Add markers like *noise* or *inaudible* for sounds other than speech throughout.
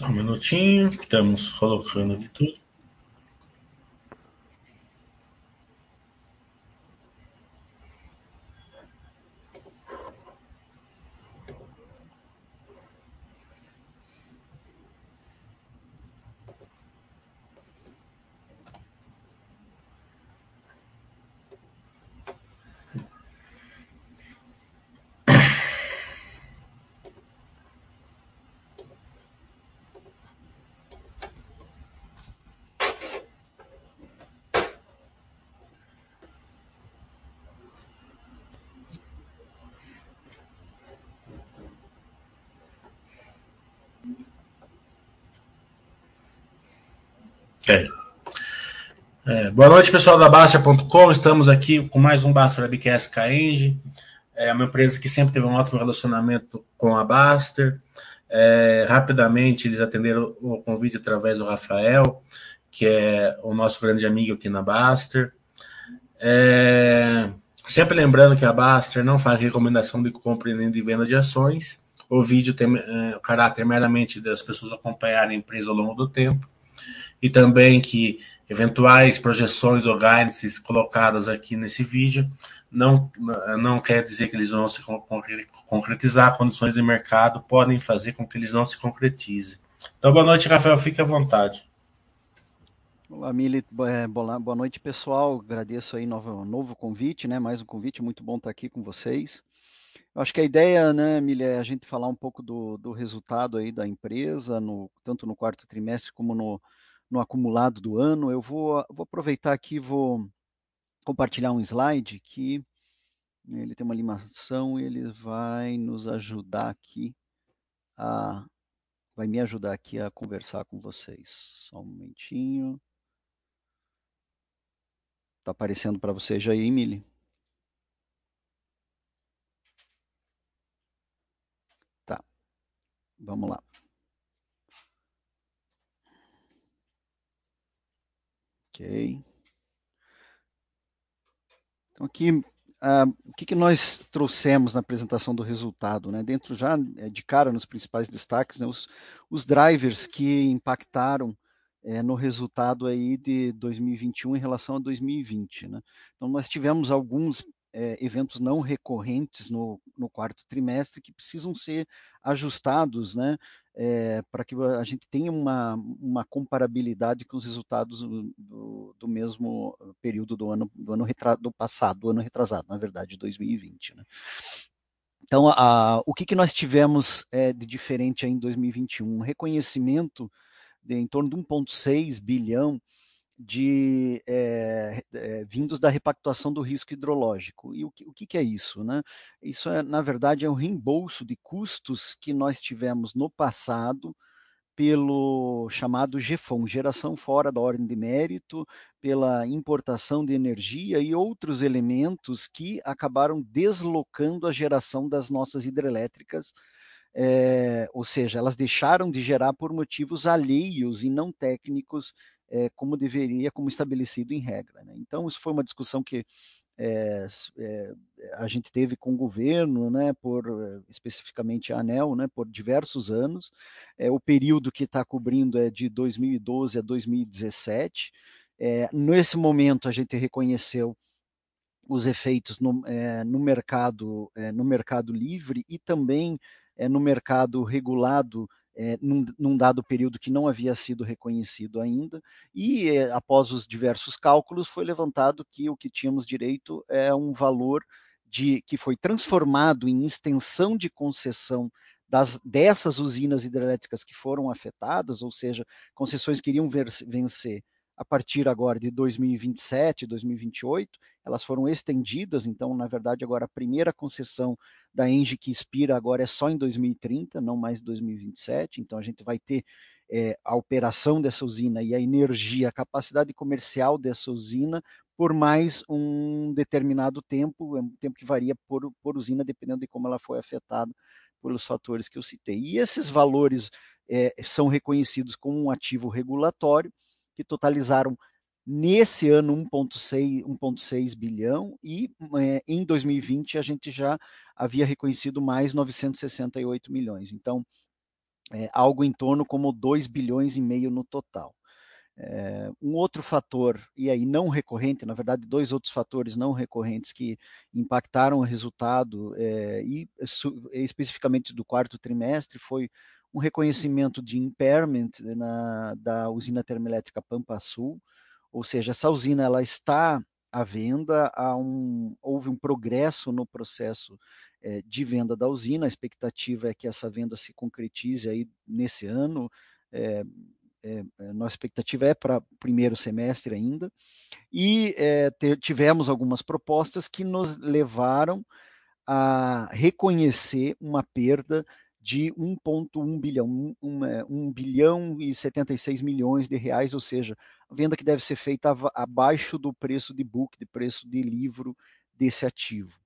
Só um minutinho, estamos colocando aqui tudo. É. É, boa noite, pessoal da Baster.com. Estamos aqui com mais um Baster Webcast Caenge. É uma empresa que sempre teve um ótimo relacionamento com a Baster. É, rapidamente, eles atenderam o convite através do Rafael, que é o nosso grande amigo aqui na Baster. É, sempre lembrando que a Baster não faz recomendação de compra nem de venda de ações. O vídeo tem é, o caráter meramente das pessoas acompanharem a empresa ao longo do tempo e também que eventuais projeções ou guidances colocadas aqui nesse vídeo não, não quer dizer que eles vão se concretizar, condições de mercado podem fazer com que eles não se concretizem. Então, boa noite, Rafael, fique à vontade. Olá, Mili, é, boa noite, pessoal. Agradeço aí novo, novo convite, né? Mais um convite, muito bom estar aqui com vocês. Eu acho que a ideia, né, Mili, é a gente falar um pouco do, do resultado aí da empresa, no, tanto no quarto trimestre como no, no acumulado do ano. Eu vou, vou aproveitar aqui vou compartilhar um slide que ele tem uma animação e ele vai nos ajudar aqui a vai me ajudar aqui a conversar com vocês. Só um momentinho. Tá aparecendo para vocês aí, Emily? Tá. Vamos lá. Ok. Então, aqui, uh, o que, que nós trouxemos na apresentação do resultado? Né? Dentro já é, de cara nos principais destaques, né, os, os drivers que impactaram é, no resultado aí de 2021 em relação a 2020. Né? Então, nós tivemos alguns é, eventos não recorrentes no, no, quarto trimestre que precisam ser ajustados, né, é, para que a gente tenha uma, uma comparabilidade com os resultados do, do mesmo período do ano do ano retra, do passado, do ano retrasado, na verdade, 2020. Né. Então, a, o que, que nós tivemos é, de diferente em 2021? Um reconhecimento de em torno de 1,6 bilhão de é, é, vindos da repactuação do risco hidrológico. E o que, o que, é isso? Né? Isso, é, na verdade, é um reembolso de custos que nós tivemos no passado pelo chamado GFOM, geração fora da ordem de mérito, pela importação de energia e outros elementos que acabaram deslocando a geração das nossas hidrelétricas é, ou seja, elas deixaram de gerar por motivos alheios e não técnicos é, como deveria, como estabelecido em regra. Né? Então, isso foi uma discussão que é, é, a gente teve com o governo, né, por especificamente a ANEL, né, por diversos anos. É, o período que está cobrindo é de 2012 a 2017. nesse momento, a gente reconheceu os efeitos no, no mercado no mercado livre e também no mercado regulado é, num, num, dado período que não havia sido reconhecido ainda, e é, após os diversos cálculos foi levantado que o que tínhamos direito é um valor de que foi transformado em extensão de concessão das, dessas usinas hidrelétricas que foram afetadas, ou seja, concessões que iriam ver, vencer a partir agora de 2027, 2028, elas foram estendidas, então, na verdade, agora a primeira concessão da Engie que expira agora é só em 2030, não mais 2027, então a gente vai ter é, a operação dessa usina e a energia, a capacidade comercial dessa usina por mais um determinado tempo, é um tempo que varia por, por usina, dependendo de como ela foi afetada pelos fatores que eu citei. E esses valores é, são reconhecidos como um ativo regulatório, que totalizaram nesse ano 1,6 bilhão e é, em 2020 a gente já havia reconhecido mais 968 milhões. Então, é, algo em torno como 2 bilhões e meio no total. É, um outro fator, e aí não recorrente, na verdade, dois outros fatores não recorrentes que impactaram o resultado, é, e especificamente do quarto trimestre, foi um reconhecimento de impairment na, da usina termoelétrica Pampa Sul, ou seja, essa usina ela está à venda, um, houve um progresso no processo é, de venda da usina, a expectativa é que essa venda se concretize aí nesse ano, é, é, nossa expectativa é para primeiro semestre ainda, e é, ter, tivemos algumas propostas que nos levaram a reconhecer uma perda de 1,1 bilhão, 1, 1, 1 bilhão e 76 milhões de reais, ou seja, venda que deve ser feita abaixo do preço de book, de preço de livro desse ativo.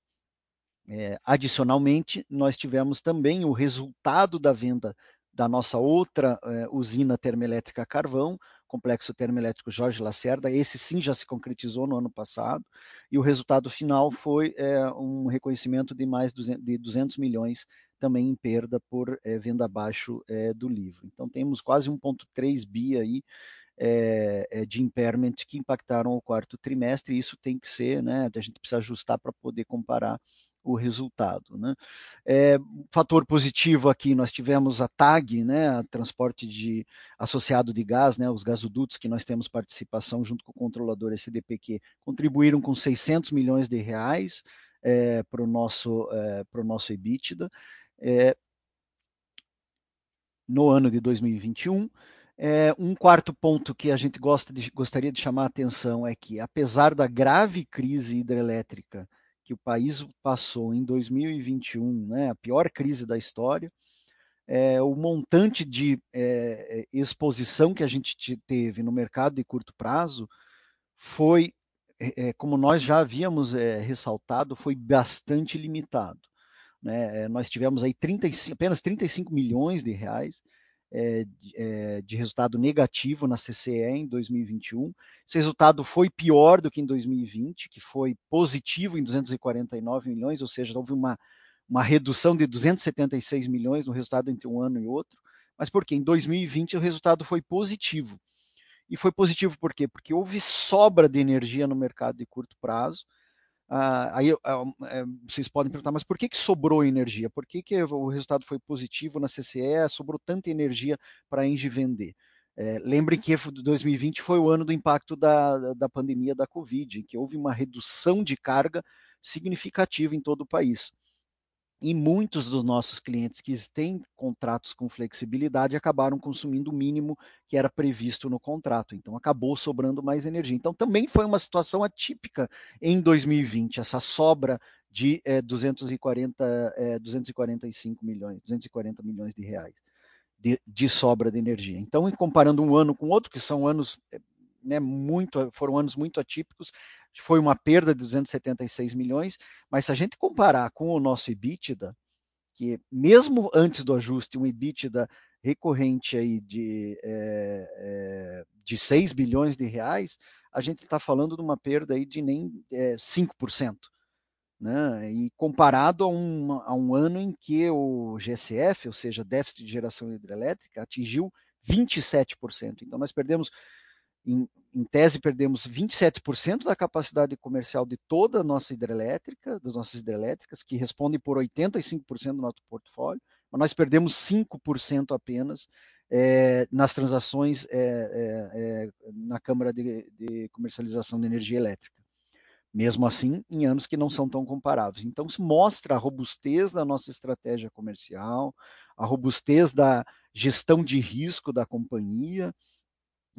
É, adicionalmente, nós tivemos também o resultado da venda da nossa outra eh, usina termoelétrica carvão, complexo termoelétrico Jorge Lacerda. Esse sim já se concretizou no ano passado, e o resultado final foi eh, um reconhecimento de mais de 200 milhões também em perda por eh, venda abaixo do livro. Então temos quase 1,3 bi aí de impairment que impactaram o quarto trimestre, e isso tem que ser, né? A gente precisa ajustar para poder comparar o resultado. Né? É, fator positivo aqui, nós tivemos a TAG, né, a transporte de associado de gás, né, os gasodutos que nós temos participação junto com o controlador SDPQ, contribuíram com 600 milhões de reais é, para o nosso, é, nosso EBITDA é, no ano de 2021. É, um quarto ponto que a gente de, gostaria de chamar a atenção é que, apesar da grave crise hidrelétrica que o país passou em 2021, né, a pior crise da história, é, o montante de é, exposição que a gente teve no mercado de curto prazo foi, é, como nós já havíamos ressaltado, foi bastante limitado. Né? Nós tivemos aí 35, apenas 35 milhões de reais é, é, de resultado negativo na CCE em 2021. Esse resultado foi pior do que em 2020, que foi positivo em 249 milhões, ou seja, houve uma, uma redução de 276 milhões no resultado entre um ano e outro. Mas por quê? Em 2020 o resultado foi positivo. E foi positivo por quê? Porque houve sobra de energia no mercado de curto prazo, ah, aí ah, é, vocês podem perguntar, mas por que, que sobrou energia? Por que, que o resultado foi positivo na CCE? Sobrou tanta energia para a Engie vender? É, lembrem que 2020 foi o ano do impacto da, da pandemia da Covid, em que houve uma redução de carga significativa em todo o país. E muitos dos nossos clientes que têm contratos com flexibilidade acabaram consumindo o mínimo que era previsto no contrato. Então, acabou sobrando mais energia. Então, também foi uma situação atípica em 2020, essa sobra de é, 240, é, 245 milhões, 240 milhões de reais de, de sobra de energia. Então, comparando um ano com outro, que são anos eh, né, muito, foram anos muito atípicos, foi uma perda de 276 milhões, mas se a gente comparar com o nosso EBITDA, que mesmo antes do ajuste, um EBITDA recorrente aí de, é, é, de 6 bilhões de reais, a gente está falando de uma perda aí de nem é, 5%. Né? E comparado a um, a um ano em que o GSF, ou seja, déficit de geração hidrelétrica, atingiu 27%. Então, nós perdemos em, em tese, perdemos 27% da capacidade comercial de toda a nossa hidrelétrica, das nossas hidrelétricas, que respondem por 85% do nosso portfólio, mas nós perdemos 5% apenas é, nas transações é, é, na Câmara de, de Comercialização de Energia Elétrica. Mesmo assim, em anos que não são tão comparáveis. Então, isso mostra a robustez da nossa estratégia comercial, a robustez da gestão de risco da companhia,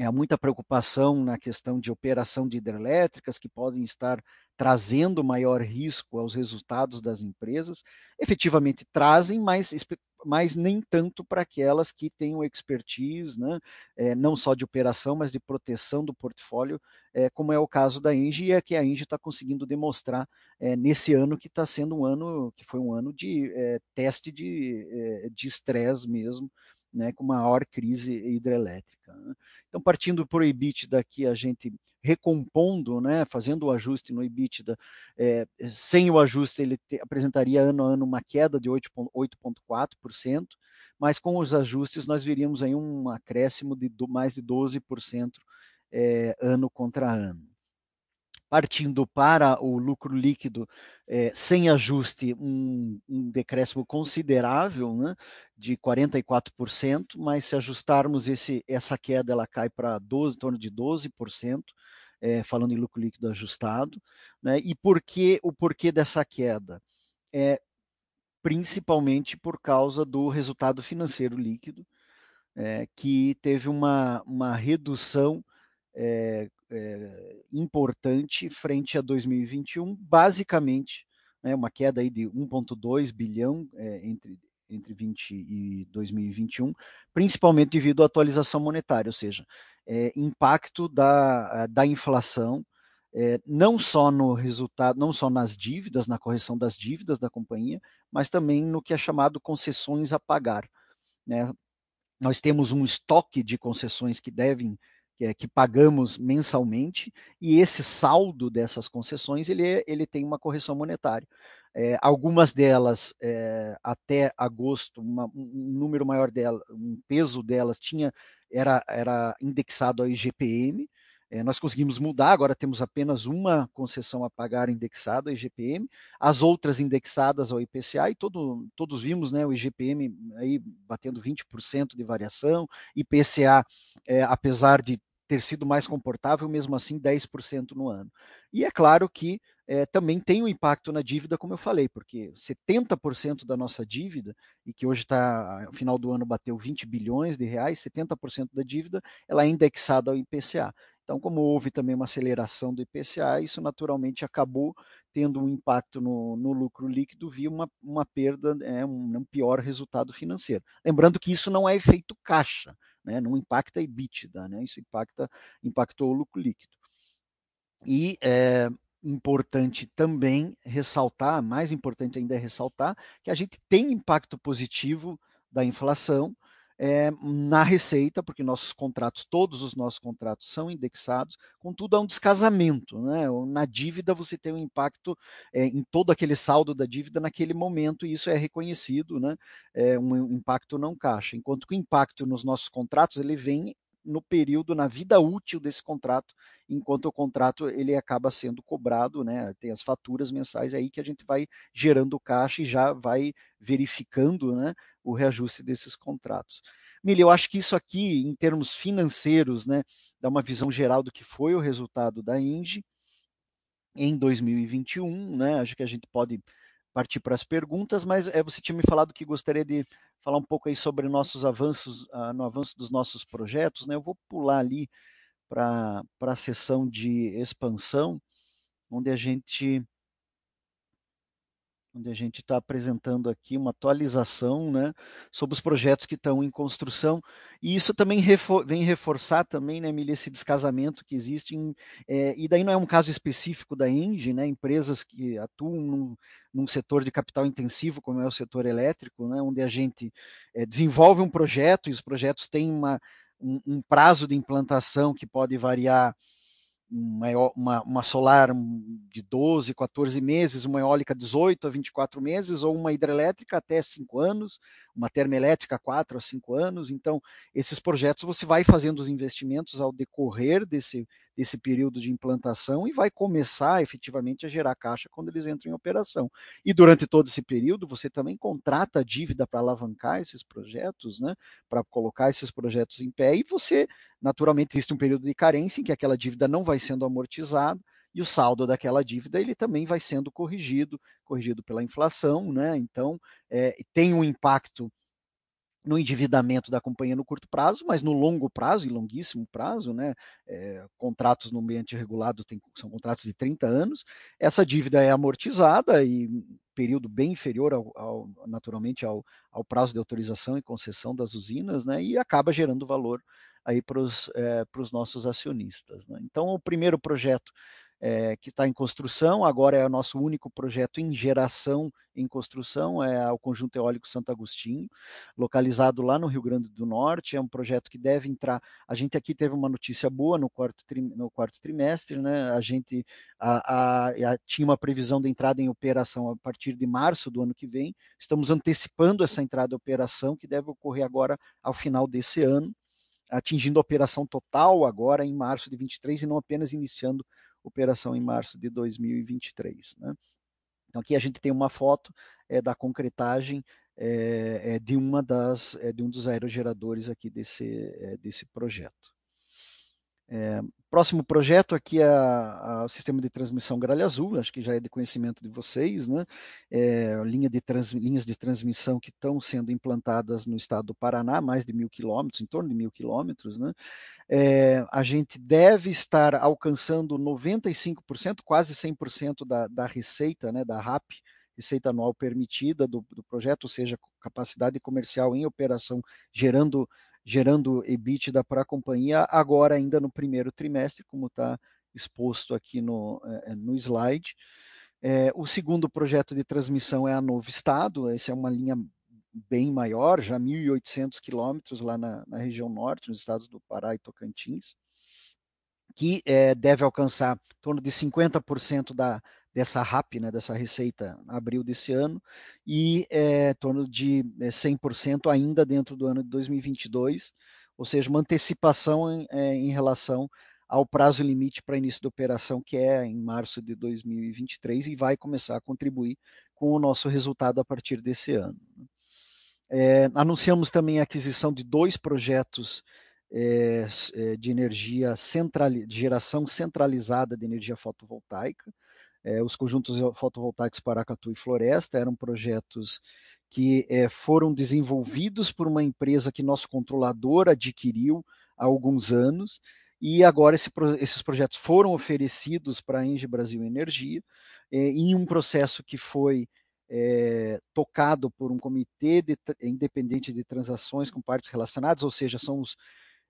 há muita preocupação na questão de operação de hidrelétricas que podem estar trazendo maior risco aos resultados das empresas. Efetivamente trazem, mas, mas nem tanto para aquelas que tenham expertise, né? É, não só de operação, mas de proteção do portfólio, é, como é o caso da Engie, e é que a Engie está conseguindo demonstrar é, nesse ano que está sendo um ano que foi um ano de é, teste de é, estresse mesmo né, com maior crise hidrelétrica. Né? Então, partindo por EBITDA aqui, a gente recompondo, né, fazendo o ajuste no EBITDA, é, sem o ajuste ele te, apresentaria ano a ano uma queda de 8,4%, mas com os ajustes nós veríamos aí um acréscimo de mais de 12% é, ano contra ano partindo para o lucro líquido é, sem ajuste, um, um decréscimo considerável, né, de 44%, mas se ajustarmos esse, essa queda, ela cai para 12, em torno de 12%, é, falando em lucro líquido ajustado. Né, e por que, o porquê dessa queda? É, principalmente por causa do resultado financeiro líquido, é, que teve uma, uma redução é, é, importante frente a 2021, basicamente, né, uma queda aí de 1,2 bilhão é, entre, entre 20 e 2021, principalmente devido à atualização monetária, ou seja, é, impacto da, da inflação, é, não só no resultado, não só nas dívidas, na correção das dívidas da companhia, mas também no que é chamado concessões a pagar. Né? Nós temos um estoque de concessões que devem que, é, que pagamos mensalmente, e esse saldo dessas concessões ele, é, ele tem uma correção monetária. É, algumas delas, é, até agosto, uma, um número maior delas, um peso delas tinha era, era indexado ao IGPM, é, nós conseguimos mudar, agora temos apenas uma concessão a pagar indexada ao IGPM, as outras indexadas ao IPCA, e todo, todos vimos né, o IGPM aí batendo 20% de variação, IPCA, é, apesar de ter sido mais comportável, mesmo assim 10% no ano. E é claro que é, também tem um impacto na dívida, como eu falei, porque 70% da nossa dívida, e que hoje está, no final do ano bateu 20 bilhões de reais, 70% da dívida ela é indexada ao IPCA. Então, como houve também uma aceleração do IPCA, isso naturalmente acabou tendo um impacto no, no lucro líquido via uma, uma perda, é, um, um, pior resultado financeiro. Lembrando que isso não é efeito caixa, né, não impacta a EBITDA, né, isso impacta, impactou o lucro líquido. E é importante também ressaltar, mais importante ainda é ressaltar, que a gente tem impacto positivo da inflação, é, na receita, porque nossos contratos, todos os nossos contratos são indexados, contudo há um descasamento, né? Na dívida você tem um impacto é, em todo aquele saldo da dívida naquele momento, e isso é reconhecido, né? É um impacto não caixa, enquanto que o impacto nos nossos contratos ele vem no período, na vida útil desse contrato, enquanto o contrato ele acaba sendo cobrado, né? Tem as faturas mensais aí que a gente vai gerando caixa e já vai verificando, né, o reajuste desses contratos. Mili, eu acho que isso aqui, em termos financeiros, né, dá uma visão geral do que foi o resultado da Inge em 2021, né? Acho que a gente pode partir para as perguntas, mas é, você tinha me falado que gostaria de falar um pouco aí sobre nossos avanços, uh, no avanço dos nossos projetos, né? Eu vou pular ali para a sessão de expansão, onde a gente onde a gente está apresentando aqui uma atualização né, sobre os projetos que estão em construção. E isso também refor vem reforçar também, né, Emília, esse descasamento que existe. Em, é, e daí não é um caso específico da Engie, né, empresas que atuam num, num, setor de capital intensivo, como é o setor elétrico, né, onde a gente é, desenvolve um projeto e os projetos têm uma, um, um prazo de implantação que pode variar uma, uma, uma, solar de 12, 14 meses, uma eólica 18 a 24 meses, ou uma hidrelétrica até 5 anos, uma termoelétrica 4 a 5 anos. Então, esses projetos você vai fazendo os investimentos ao decorrer desse, desse período de implantação e vai começar efetivamente a gerar caixa quando eles entram em operação. E durante todo esse período, você também contrata dívida para alavancar esses projetos, né, para colocar esses projetos em pé, e você, naturalmente, existe um período de carência em que aquela dívida não vai sendo amortizada, e o saldo daquela dívida ele também vai sendo corrigido, corrigido pela inflação, né? Então é, tem um impacto no endividamento da companhia no curto prazo, mas no longo prazo e longuíssimo prazo, né, é, contratos no ambiente regulado tem, são contratos de 30 anos, essa dívida é amortizada e período bem inferior ao, ao, naturalmente ao, ao, prazo de autorização e concessão das usinas, né, e acaba gerando valor aí para os é, nossos acionistas. Né. Então, o primeiro projeto é, que está em construção, agora é o nosso único projeto em geração em construção, é o Conjunto Eólico Santo Agostinho, localizado lá no Rio Grande do Norte, é um projeto que deve entrar, a gente aqui teve uma notícia boa no quarto, no quarto trimestre, né? a gente a, a, a, tinha uma previsão de entrada em operação a partir de março do ano que vem, estamos antecipando essa entrada em operação, que deve ocorrer agora ao final desse ano, atingindo a operação total agora em março de 23 e não apenas iniciando operação em março de 2023. Né? Então aqui a gente tem uma foto é, da concretagem é, é, de uma das é, de um dos aerogeradores aqui desse é, desse projeto. É, próximo projeto aqui é o sistema de transmissão gralha azul, acho que já é de conhecimento de vocês, né? É, linha de trans, linhas de transmissão que estão sendo implantadas no estado do Paraná, mais de mil quilômetros, em torno de mil quilômetros, né? É, a gente deve estar alcançando 95%, quase 100% da, da receita, né, da RAP, receita anual permitida do, do projeto, ou seja, capacidade comercial em operação gerando gerando EBITDA para a companhia, agora ainda no primeiro trimestre, como está exposto aqui no, é, no slide. É, o segundo projeto de transmissão é a Novo Estado, essa é uma linha bem maior, já 1.800 quilômetros lá na, na, região norte, nos estados do Pará e Tocantins, que é, deve alcançar em torno de 50% da, dessa RAP, né, dessa receita, abril desse ano, e é, em torno de 100% é, ainda dentro do ano de 2022, ou seja, uma antecipação em, é, em relação ao prazo limite para início da operação, que é em março de 2023, e vai começar a contribuir com o nosso resultado a partir desse ano. É, anunciamos também a aquisição de dois projetos é, de energia central, de geração centralizada de energia fotovoltaica, é, os conjuntos fotovoltaicos Paracatu e Floresta eram projetos que é, foram desenvolvidos por uma empresa que nosso controlador adquiriu há alguns anos, e agora esse, esses projetos foram oferecidos para a Engie Brasil Energia, é, em um processo que foi é, tocado por um comitê de, independente de transações com partes relacionadas, ou seja, são os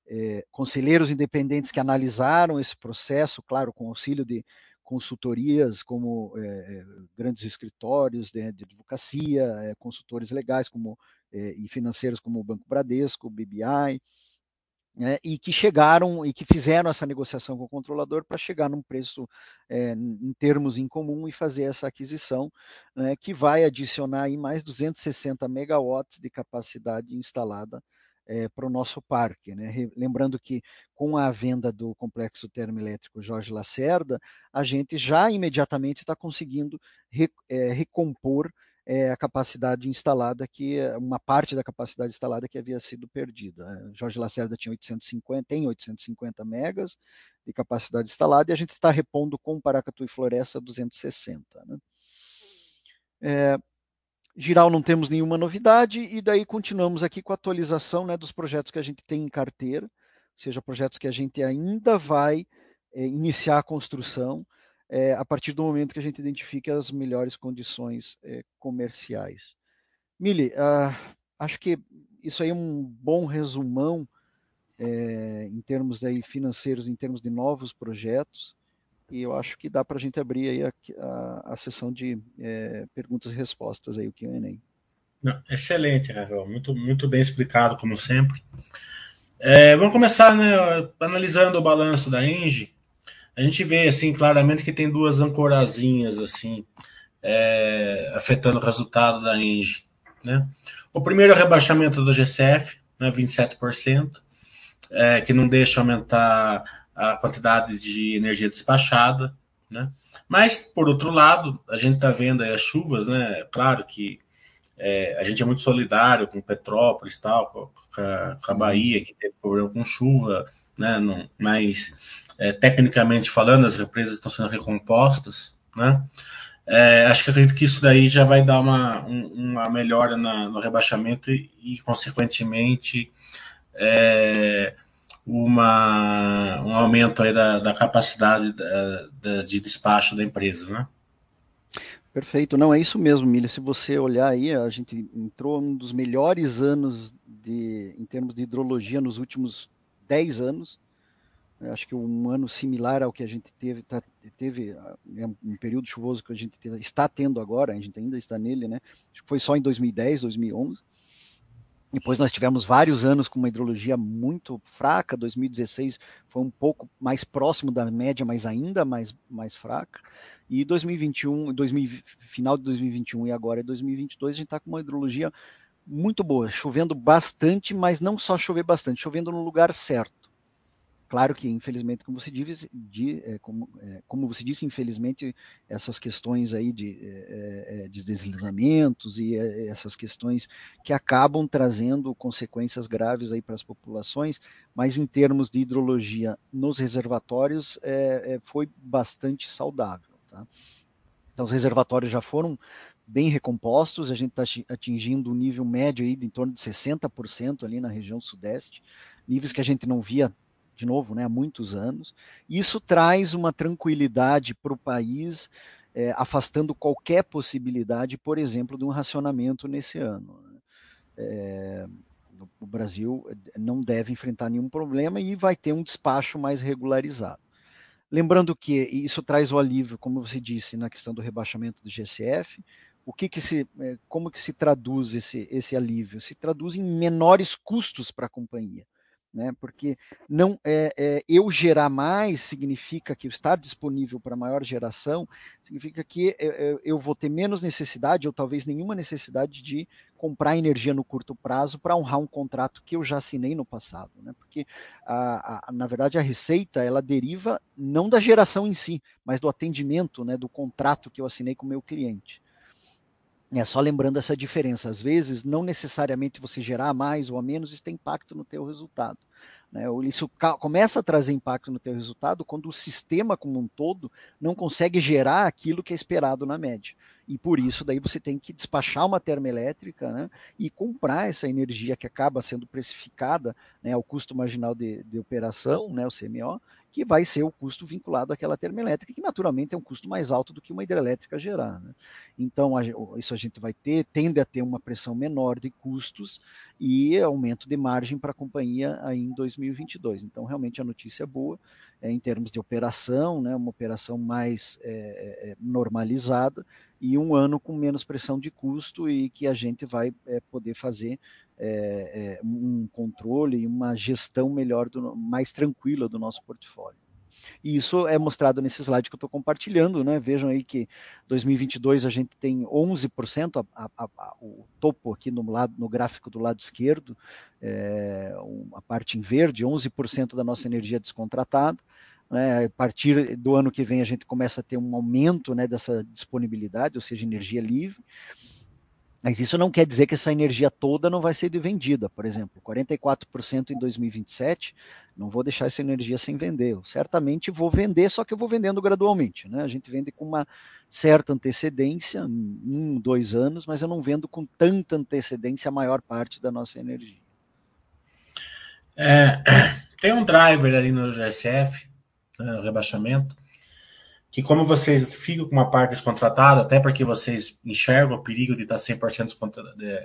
é, conselheiros independentes que analisaram esse processo, claro, com auxílio de consultorias como é, grandes escritórios de, de advocacia, é, consultores legais como é, e financeiros como o Banco Bradesco, BBI, né, e que chegaram e que fizeram essa negociação com o controlador para chegar num preço em termos em comum e fazer essa aquisição, né, que vai adicionar aí mais 260 megawatts de capacidade instalada é, para o nosso parque. Né? Lembrando que com a venda do complexo termoelétrico Jorge Lacerda, a gente já imediatamente está conseguindo re, é, recompor é, a capacidade instalada, que uma parte da capacidade instalada que havia sido perdida. Jorge Lacerda tinha 850, tem 850 megas de capacidade instalada e a gente está repondo com Paracatu e Floresta 260. Né? É, Giral não temos nenhuma novidade, e daí continuamos aqui com a atualização né, dos projetos que a gente tem em carteira, ou seja, projetos que a gente ainda vai é, iniciar a construção é, a partir do momento que a gente identifique as melhores condições é, comerciais. Mili, uh, acho que isso aí é um bom resumão é, em termos aí financeiros, em termos de novos projetos e eu acho que dá para a gente abrir aí a, a, a sessão de é, perguntas e respostas aí, o Q&A. Excelente, Ravel. Muito, muito bem explicado, como sempre. É, vamos começar, né, analisando o balanço da Engie. A gente vê, assim, claramente que tem duas ancorazinhas, assim, é, afetando o resultado da Engie, né? O primeiro é o rebaixamento do GCF, né, 27%, é, que não deixa aumentar a quantidade de energia despachada, né? Mas, por outro lado, a gente está vendo as chuvas, né? Claro que é, a gente é muito solidário com Petrópolis, tal, com a, com a Bahia, que teve problema com chuva, né? Não, mas, é, tecnicamente falando, as represas estão sendo recompostas, né? É, acho que acredito que isso daí já vai dar uma, um, uma melhora na, no rebaixamento e, e consequentemente, é, uma, um aumento aí da, da capacidade da, da, de despacho da empresa, né? Perfeito, não é isso mesmo, Milha. Se você olhar aí, a gente entrou um dos melhores anos de, em termos de hidrologia nos últimos 10 anos. Eu acho que um ano similar ao que a gente teve, tá, teve é um período chuvoso que a gente está tendo agora, a gente ainda está nele, né? Foi só em 2010, 2011. Depois nós tivemos vários anos com uma hidrologia muito fraca. 2016 foi um pouco mais próximo da média, mas ainda mais, mais fraca. E 2021, 2000, final de 2021 e agora 2022, a gente está com uma hidrologia muito boa, chovendo bastante, mas não só chover bastante, chovendo no lugar certo. Claro que, infelizmente, como você disse, de, é, como, é, como, você disse, infelizmente, essas questões aí de, é, é de deslizamentos e é, essas questões que acabam trazendo consequências graves aí para as populações, mas em termos de hidrologia nos reservatórios é, foi bastante saudável. Tá? Então, os reservatórios já foram bem recompostos, a gente está atingindo um nível médio aí de em torno de 60% ali na região sudeste, níveis que a gente não via de novo, né, há muitos anos. Isso traz uma tranquilidade para o país, é, afastando qualquer possibilidade, por exemplo, de um racionamento nesse ano. Né. É, o Brasil não deve enfrentar nenhum problema e vai ter um despacho mais regularizado. Lembrando que isso traz o alívio, como você disse, na questão do rebaixamento do GSF. O que, que se, é, como que se traduz esse, esse alívio? Se traduz em menores custos para a companhia né? Porque não é, é, eu gerar mais significa que estar disponível para maior geração significa que eu, eu, vou ter menos necessidade ou talvez nenhuma necessidade de comprar energia no curto prazo para honrar um contrato que eu já assinei no passado, né? Porque a, a, na verdade a receita ela deriva não da geração em si, mas do atendimento, né? Do contrato que eu assinei com o meu cliente. É só lembrando essa diferença. Às vezes, não necessariamente você gerar mais ou a menos, isso tem impacto no teu resultado. Né? Isso começa a trazer impacto no teu resultado quando o sistema como um todo não consegue gerar aquilo que é esperado na média. E por isso daí você tem que despachar uma termoelétrica né? e comprar essa energia que acaba sendo precificada né, ao custo marginal de, de operação, né, o CMO, que vai ser o custo vinculado àquela termoelétrica, que naturalmente é um custo mais alto do que uma hidrelétrica gerar. Né? Então, a, isso a gente vai ter, tende a ter uma pressão menor de custos e aumento de margem para a companhia aí em 2022. Então, realmente a notícia é boa é, em termos de operação, né, uma operação mais é, é, é normalizada e um ano com menos pressão de custo e que a gente vai é, poder fazer é, é, um controle e uma gestão melhor, do, mais tranquila do nosso portfólio. E isso é mostrado nesse slide que eu estou compartilhando, né? Vejam aí que 2022 a gente tem 11%, a, a, a, o topo aqui no, lado, no gráfico do lado esquerdo, é, a parte em verde, 11% da nossa energia descontratada. Né? A partir do ano que vem a gente começa a ter um aumento né, dessa disponibilidade, ou seja, energia livre. Mas isso não quer dizer que essa energia toda não vai ser vendida. Por exemplo, 44% em 2027, não vou deixar essa energia sem vender. Eu certamente vou vender, só que eu vou vendendo gradualmente. Né? A gente vende com uma certa antecedência, um, dois anos, mas eu não vendo com tanta antecedência a maior parte da nossa energia. É, *clears throat* tem um driver ali no GSF, né, rebaixamento, que como vocês ficam com uma parte descontratada, até porque vocês enxergam o perigo de estar 100%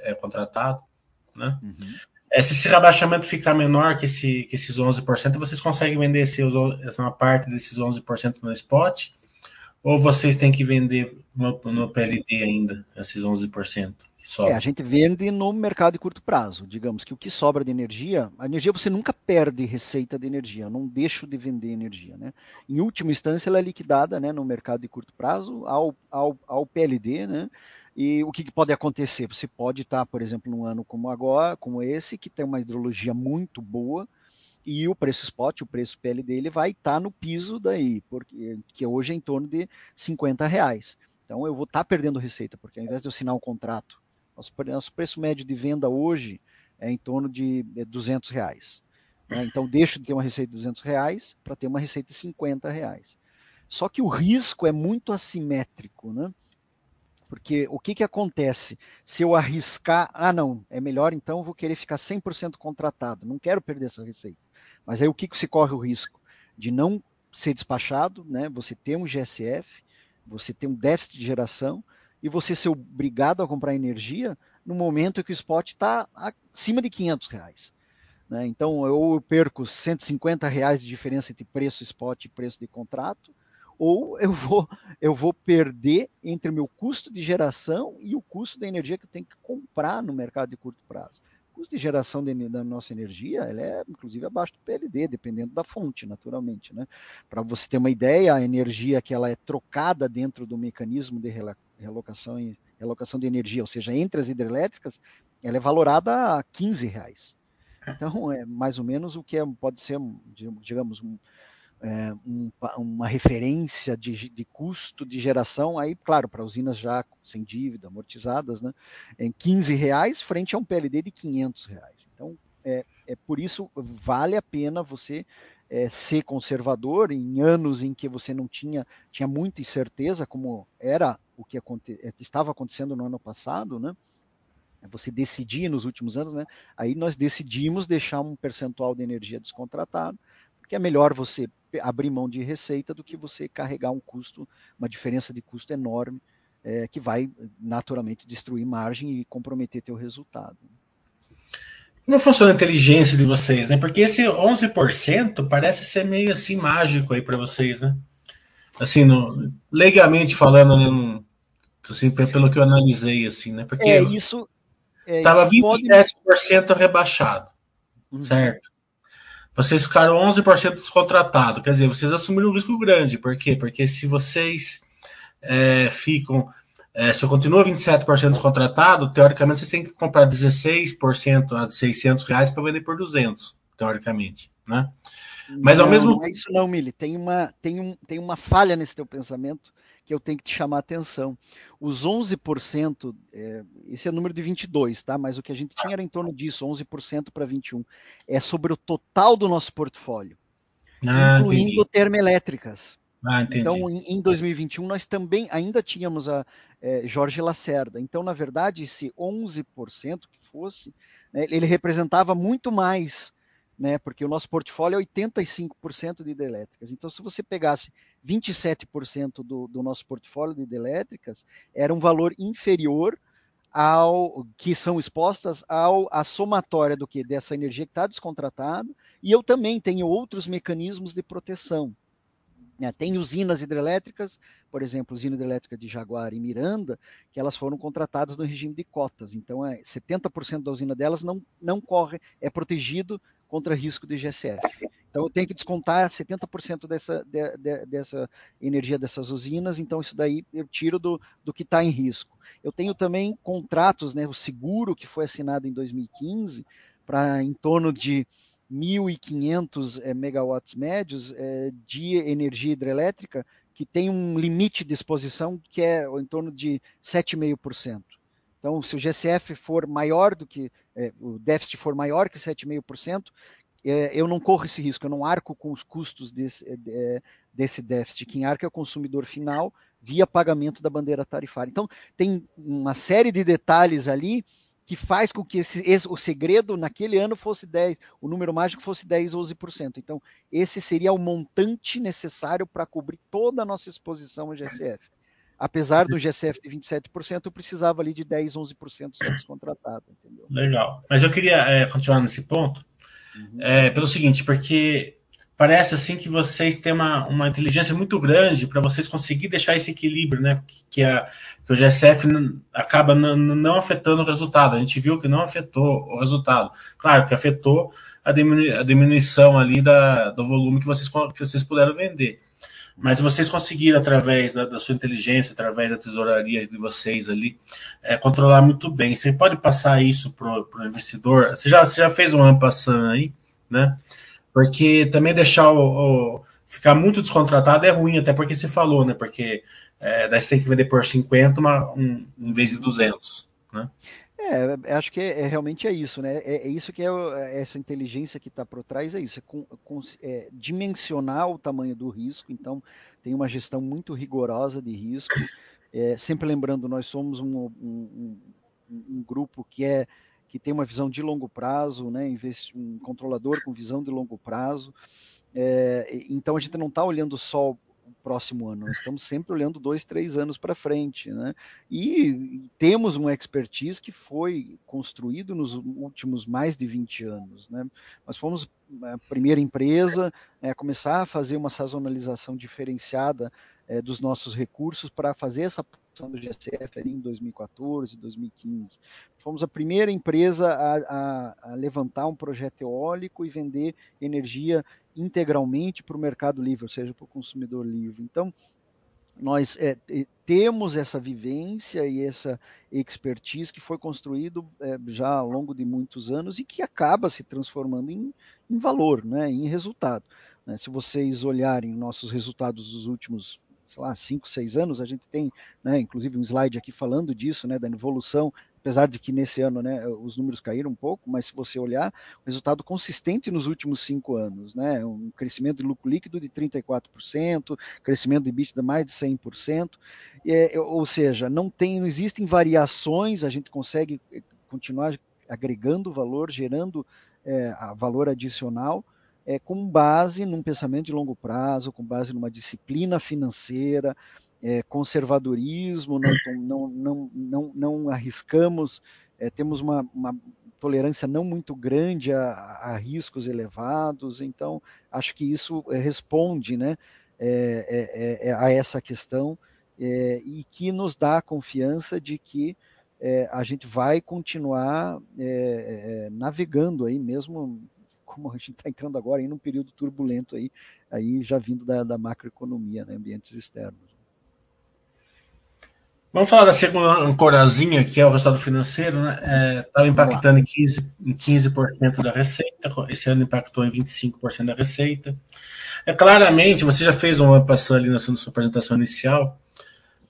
é, contratado, né? Uhum. É, se esse rebaixamento ficar menor que, esse, que esses 11%, vocês conseguem vender esse, essa parte desses 11% no spot? Ou vocês têm que vender no, no PLD ainda, esses 11%? É, a gente vende no mercado de curto prazo. Digamos que o que sobra de energia, a energia você nunca perde receita de energia, não deixo de vender energia. Né? Em última instância, ela é liquidada né, no mercado de curto prazo ao, ao, ao PLD, né? E o que, que, pode acontecer? Você pode estar, por exemplo, num ano como agora, como esse, que tem uma hidrologia muito boa, e o preço spot, o preço PLD, ele vai estar no piso daí, porque que hoje é em torno de 50 reais. Então eu vou estar perdendo receita, porque ao invés de eu assinar um contrato nosso, nosso preço médio de venda hoje é em torno de 200 é, reais. Né? Então, deixo de ter uma receita de 200 reais para ter uma receita de 50 reais. Só que o risco é muito assimétrico, né? Porque o que, que acontece? Se eu arriscar, ah, não, é melhor então eu vou querer ficar 100% contratado, não quero perder essa receita. Mas aí o que, que se corre o risco? De não ser despachado, né? você ter um GSF, você ter um déficit de geração, e você ser obrigado a comprar energia no momento que o spot está acima de 500 reais. Né? Então, eu perco 150 reais de diferença entre preço spot e preço de contrato, ou eu vou, eu vou perder entre o meu custo de geração e o custo da energia que eu tenho que comprar no mercado de curto prazo. O custo de geração de, da nossa energia ela é, inclusive, abaixo do PLD, dependendo da fonte, naturalmente. Né? Para você ter uma ideia, a energia que ela é trocada dentro do mecanismo de relocação, relocação de energia, ou seja, entre as hidrelétricas, ela é valorada a 15 reais. Então, é mais ou menos o que é, pode ser, digamos, um, é, um, uma referência de, de, custo de geração, aí, claro, para usinas já sem dívida, amortizadas, né, em 15 reais frente a um PLD de 500 reais. Então, é, é por isso vale a pena você é, ser conservador em anos em que você não tinha, tinha muita incerteza, como era o que aconte, é, estava acontecendo no ano passado, né? É você decidir nos últimos anos, né? Aí nós decidimos deixar um percentual de energia descontratado, porque é melhor você abrir mão de receita do que você carregar um custo, uma diferença de custo enorme, é, que vai naturalmente destruir margem e comprometer teu resultado. Como funciona a inteligência de vocês, né? Porque esse 11% parece ser meio assim mágico aí para vocês, né? Assim, no, legalmente falando, né, assim, pelo que eu analisei, assim, né? Porque é, isso, é, Tava 27% pode... rebaixado, uhum. certo? Vocês ficaram 11% descontratado. Quer dizer, vocês assumiram um risco grande. Por quê? Porque se vocês é, ficam. É, se eu continuo 27% descontratado, teoricamente vocês têm que comprar 16% a 600 reais para vender por 200, teoricamente, né? Mas não, ao mesmo não é isso não, Mili. Tem uma, tem, um, tem uma falha nesse teu pensamento que eu tenho que te chamar a atenção. Os 11%, é, esse é o número de 22, tá? Mas o que a gente tinha era em torno disso, 11% para 21. É sobre o total do nosso portfólio, ah, incluindo entendi. termoelétricas. Ah, então, em, em, 2021, nós também ainda tínhamos a é, Jorge Lacerda. Então, na verdade, esse 11% que fosse, né, ele representava muito mais né? Porque o nosso portfólio é 85% de hidrelétricas. Então, se você pegasse 27% do, do nosso portfólio de hidrelétricas, era um valor inferior ao que são expostas ao a somatória do que dessa energia que está descontratada. E eu também tenho outros mecanismos de proteção. Né? Tem usinas hidrelétricas, por exemplo, usina hidrelétrica de Jaguar e Miranda, que elas foram contratadas no regime de cotas. Então, é, 70% da usina delas não, não corre, é protegido contra risco de GSF. Então eu tenho que descontar 70% dessa, de, de, dessa energia dessas usinas, então isso daí eu tiro do, do que está em risco. Eu tenho também contratos, né, o seguro que foi assinado em 2015 para em torno de 1.500 é, megawatts médios é, de energia hidrelétrica que tem um limite de exposição que é em torno de 7,5%. Então, se o GCF for maior do que, é, o déficit for maior que 7,5%, é, eu não corro esse risco, eu não arco com os custos desse, é, é, desse déficit. Quem arca é o consumidor final via pagamento da bandeira tarifária. Então, tem uma série de detalhes ali que faz com que esse, esse, o segredo naquele ano fosse 10, o número mágico fosse 10, 11%. Então, esse seria o montante necessário para cobrir toda a nossa exposição ao GSF apesar do GCF de 27%, eu precisava ali de 10, 11% ser descontratado, entendeu? Legal. Mas eu queria é, continuar nesse ponto, uhum. é, pelo seguinte, porque parece assim que vocês têm uma, uma inteligência muito grande para vocês conseguir deixar esse equilíbrio, né? Que, a, que o GSF acaba não afetando o resultado. A gente viu que não afetou o resultado. Claro que afetou a, diminu a diminuição ali da, do volume que vocês, que vocês puderam vender. Mas vocês conseguiram, através da, da, sua inteligência, através da tesouraria de vocês ali, é, controlar muito bem. Você pode passar isso para o investidor? Você já, você já fez um passando aí, né? Porque também deixar o, o, ficar muito descontratado é ruim, até porque você falou, né? Porque é, daí você tem que vender por 50 uma, um, em vez de 200, né? É, acho que é, é, realmente é isso, né? É, é isso que é, é essa inteligência que está por trás, é isso, é, com, com, é, dimensionar o tamanho do risco, então tem uma gestão muito rigorosa de risco. É, sempre lembrando, nós somos um, um, um, um, grupo que é que tem uma visão de longo prazo, né? um controlador com visão de longo prazo. então a gente não está olhando só próximo ano, nós estamos sempre olhando dois, três anos para frente. Né? E temos uma expertise que foi construído nos últimos mais de 20 anos. Né? Nós fomos a primeira empresa a começar a fazer uma sazonalização diferenciada é, dos nossos recursos para fazer essa produção do GCF ali em 2014, 2015. Fomos a primeira empresa a, a, a levantar um projeto eólico e vender energia integralmente para o mercado livre, ou seja, para o consumidor livre. Então, nós é, temos essa vivência e essa expertise que foi construído é, já ao longo de muitos anos e que acaba se transformando em, em valor, né, em resultado. Né? Se vocês olharem nossos resultados dos últimos sei lá, cinco, seis anos, a gente tem, né, inclusive um slide aqui falando disso, né, da evolução, apesar de que nesse ano, né, os números caíram um pouco, mas se você olhar, o resultado consistente nos últimos cinco anos, né, um crescimento de lucro líquido de 34%, crescimento de EBITDA mais de 100%, é, ou seja, não tem, não existem variações, a gente consegue eh, continuar agregando valor, gerando é, valor adicional, é, com base num pensamento de longo prazo, com base numa disciplina financeira, é, conservadorismo, não, não, não, não, não arriscamos, é, temos uma, uma, tolerância não muito grande a, a, riscos elevados, então acho que isso é, responde né, é, é, a essa questão e que nos dá a confiança de que a gente vai continuar navegando aí mesmo como a gente está entrando agora em um período turbulento aí, aí já vindo da, da macroeconomia, né, ambientes externos. Vamos falar da segunda ancorazinha, que é o resultado financeiro, né? Estava é, impactando em 15%, em 15 da receita, esse ano impactou em 25% da receita. É claramente, você já fez uma passando ali na sua apresentação inicial,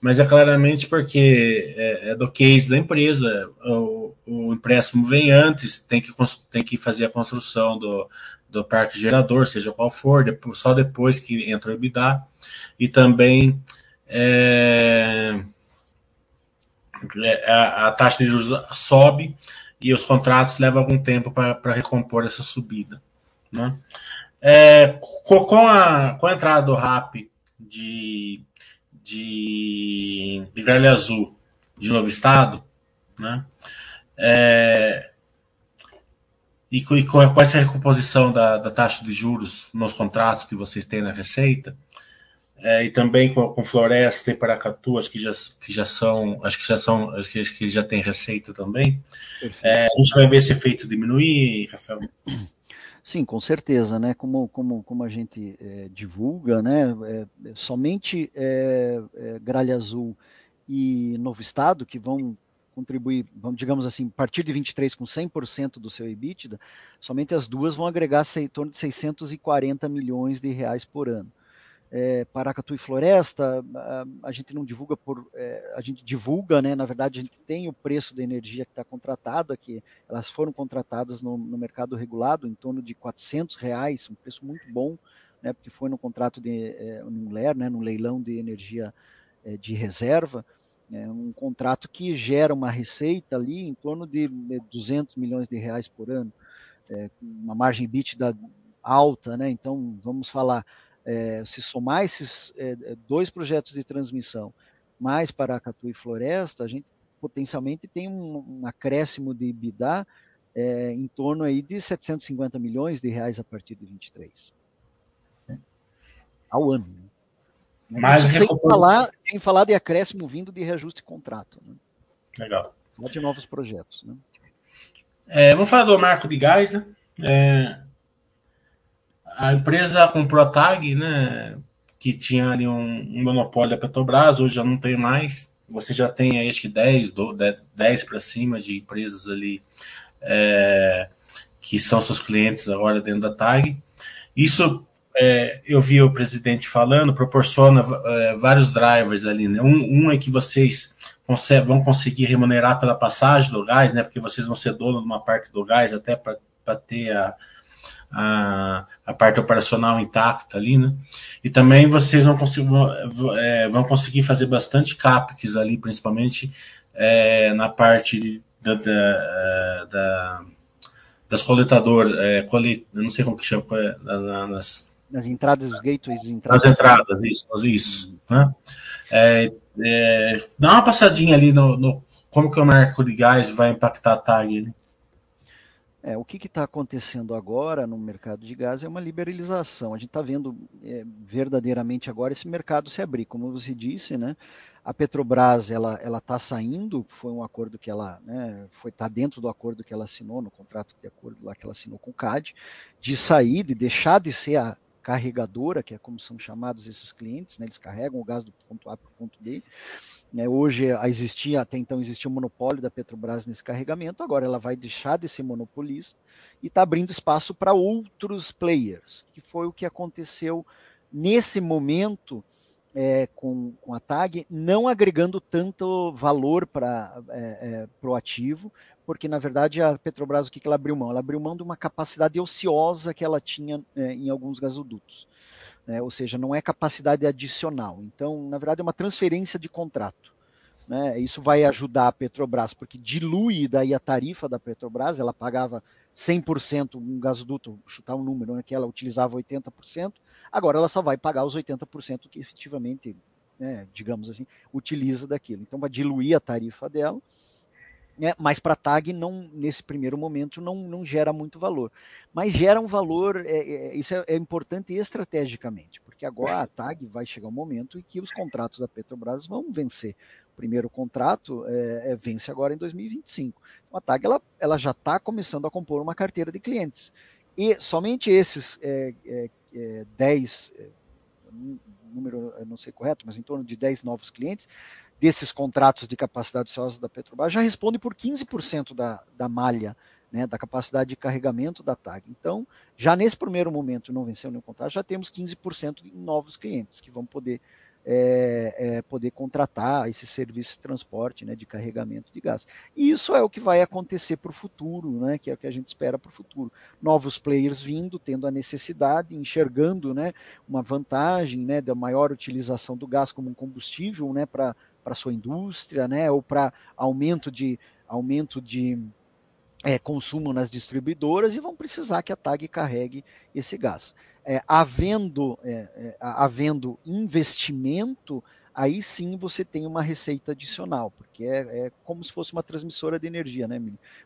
mas é claramente porque é, é, do case da empresa, o, o, empréstimo vem antes, tem que, tem que fazer a construção do, do parque gerador, seja qual for, depois, só depois que entra o EBITDA, e também é, é, a, a, taxa de juros sobe e os contratos levam algum tempo para recompor essa subida. Né? É, com, a, com a entrada do RAP de de, de Gralha Azul de Novo Estado, né? É, e, com, com essa recomposição da, da, taxa de juros nos contratos que vocês têm na Receita, é, e também com, com, Floresta e Paracatu, acho que já, que já são, acho que já são, acho que, acho que já tem receita também. É, a gente vai ver esse efeito diminuir, Rafael. Sim, com certeza, né? Como, como, como a gente é, divulga, né? É, somente é, Gralha Azul e Novo Estado, que vão contribuir, vamos, digamos assim, a partir de 23 com 100% do seu EBITDA, somente as duas vão agregar em torno de 640 milhões de reais por ano é, Paracatu e Floresta, a, a, gente não divulga por. É, a gente divulga, né? Na verdade, a gente tem o preço da energia que está contratada, que elas foram contratadas no, no, mercado regulado em torno de 400 reais, um preço muito bom, né? Porque foi no contrato de é, no LER, né? No leilão de energia é, de reserva. É um contrato que gera uma receita ali em torno de 200 milhões de reais por ano, é, uma margem da alta, né? Então, vamos falar, é, se somar esses é, é, dois projetos de transmissão, mais Paracatu e Floresta, a gente potencialmente tem um, um acréscimo de EBITDA é, em torno aí de 750 milhões de reais a partir de 23. Né? Ao ano. Né? Mais sem, falar, sem falar de acréscimo vindo de reajuste de contrato. Né? Legal. De novos projetos. Né? É, vamos falar do marco de gás, né? É, a empresa comprou a TAG, né? Que tinha ali um, um, monopólio da Petrobras, hoje já não tem mais. Você já tem aí, acho que 10, 10 para cima de empresas ali é, que são seus clientes agora dentro da TAG. Isso é, eu vi o presidente falando, proporciona é, vários drivers ali. Né? Um, um, é que vocês vão conseguir remunerar pela passagem do gás, né? Porque vocês vão ser dono de uma parte do gás até para ter a, a, a parte operacional intacta ali, né? E também vocês vão conseguir, é, vão conseguir fazer bastante CAPEX ali, principalmente é, na parte da, da, da das coletadoras, é, colet, eu não sei como que chama, é, nas, Nas entradas, os gateways, entradas. Nas entradas, isso, isso. Né? É, é, dá uma passadinha ali no, no, como que o mercado de gás vai impactar a TAG. Né? É, o que está acontecendo agora no mercado de gás é uma liberalização. A gente está vendo é, verdadeiramente agora esse mercado se abrir, como você disse, né? A Petrobras ela está saindo, foi um acordo que ela né, foi tá dentro do acordo que ela assinou no contrato de acordo lá que ela assinou com o CAD, de sair, de deixar de ser a carregadora, que é como são chamados esses clientes, né? Eles carregam o gás do ponto A para o ponto B né, hoje existia, até então existia um monopólio da Petrobras nesse carregamento, agora ela vai deixar de ser monopolista e está abrindo espaço para outros players, que foi o que aconteceu nesse momento é, com, com a TAG, não agregando tanto valor para é, é, o ativo, porque na verdade a Petrobras o que, que ela abriu mão? Ela abriu mão de uma capacidade ociosa que ela tinha é, em alguns gasodutos né? ou seja, não é capacidade adicional. Então, na verdade, é uma transferência de contrato. Né? Isso vai ajudar a Petrobras, porque dilui daí a tarifa da Petrobras, ela pagava 100% um gasoduto, chutar um número, né, que ela utilizava 80%, agora ela só vai pagar os 80% que efetivamente, né, digamos assim, utiliza daquilo. Então vai diluir a tarifa dela, né, mas para a TAG não, nesse primeiro momento não, não gera muito valor. Mas gera um valor, é, é, isso é, é, importante estrategicamente, porque agora a TAG vai chegar um momento em que os contratos da Petrobras vão vencer. O primeiro contrato é, é vence agora em 2025. Então a TAG ela, ela já está começando a compor uma carteira de clientes. E somente esses 10, é, número eu não sei correto, mas em torno de 10 novos clientes, desses contratos de capacidade ociosa da Petrobras já responde por 15% da, da malha, né, da capacidade de carregamento da TAG. Então, já nesse primeiro momento, não venceu nenhum contrato, já temos 15% de novos clientes que vão poder é, é, poder contratar esse serviço de transporte, né, de carregamento de gás. E isso é o que vai acontecer para o futuro, né, que é o que a gente espera para o futuro. Novos players vindo, tendo a necessidade, enxergando né, uma vantagem né, da maior utilização do gás como um combustível né, para sua indústria, né, ou para aumento de, aumento de é, consumo nas distribuidoras e vão precisar que a TAG carregue esse gás é, havendo, é, é, havendo investimento, aí sim você tem uma receita adicional, porque é, é, como se fosse uma transmissora de energia, né,